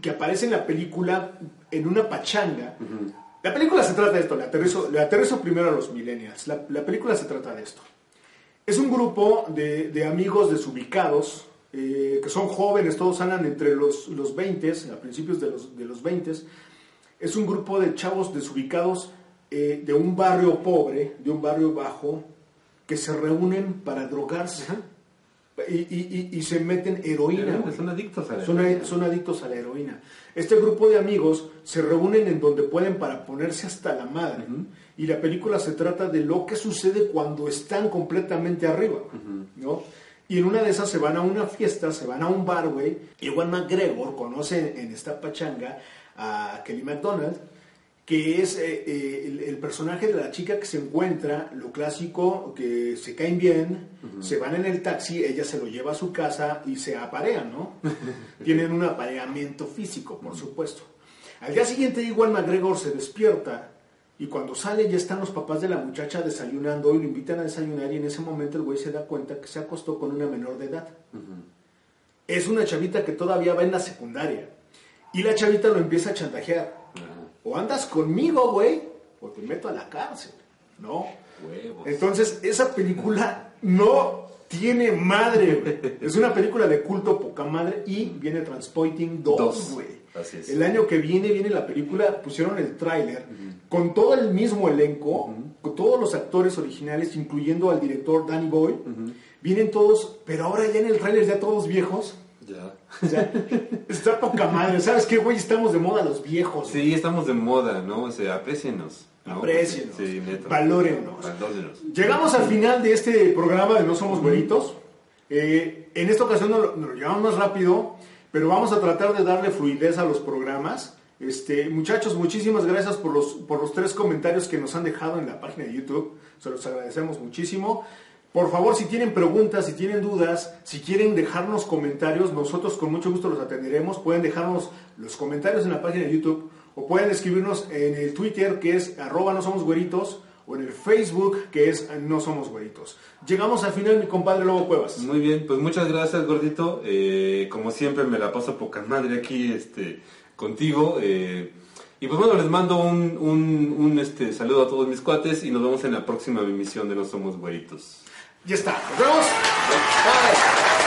que aparece en la película en una pachanga. La película se trata de esto, le aterrizo, le aterrizo primero a los millennials, la, la película se trata de esto. Es un grupo de, de amigos desubicados, eh, que son jóvenes, todos andan entre los, los 20, a principios de los, de los 20. Es un grupo de chavos desubicados eh, de un barrio pobre, de un barrio bajo, que se reúnen para drogarse y, y- y- y se meten heroína. Son adictos a la Son, a- son adictos a la heroína. Este grupo de amigos se reúnen en donde pueden para ponerse hasta la madre. Y la película se trata de lo que sucede cuando están completamente arriba. ¿no? Y en una de esas se van a una fiesta, se van a un bar, güey. Y Juan McGregor conoce en, en esta pachanga a Kelly MacDonald, que es eh, eh, el, el personaje de la chica que se encuentra, lo clásico, que se caen bien, se van en el taxi, ella se lo lleva a su casa y se aparean, ¿no? Tienen un apareamiento físico, por supuesto. Al día siguiente, igual McGregor se despierta y cuando sale ya están los papás de la muchacha desayunando y lo invitan a desayunar y en ese momento el güey se da cuenta que se acostó con una menor de edad. Es una chavita que todavía va en la secundaria. Y la chavita lo empieza a chantajear. O andas conmigo, güey, o te meto a la cárcel. ¿No? Huevos. Entonces, esa película no tiene madre, güey. Es una película de culto poca madre y viene Transpointing 2, Dos. güey. Así es. El año que viene viene la película, pusieron el tráiler con todo el mismo elenco, con todos los actores originales, incluyendo al director Danny Boyle. Vienen todos, pero ahora ya en el tráiler ya todos viejos. Ya. O sea, está poca madre. ¿Sabes qué, güey? Estamos de moda los viejos. Sí, estamos de moda, ¿no? O sea, aprecienos. ¿no? Aprécienos. Sí, neta. Valórennos. Valórenos. Llegamos al final de este programa de No Somos Güeritos. Eh, en esta ocasión nos lo, nos lo llevamos más rápido, pero vamos a tratar de darle fluidez a los programas. Este, muchachos, muchísimas gracias por los, por los tres comentarios que nos han dejado en la página de YouTube. Se los agradecemos muchísimo. Por favor, si tienen preguntas, si tienen dudas, si quieren dejarnos comentarios, nosotros con mucho gusto los atenderemos. Pueden dejarnos los comentarios en la página de YouTube o pueden escribirnos en el Twitter que es arroba no somos güeritos o en el Facebook que es no somos güeritos. Llegamos al final, mi compadre Lobo Cuevas. Muy bien, pues muchas gracias, gordito. Eh, como siempre, me la paso poca madre aquí este, contigo. eh, y pues bueno, les mando un, un, este, saludo a todos mis cuates y nos vemos en la próxima emisión de No Somos Güeritos. Ya está. Nos vemos. Bye.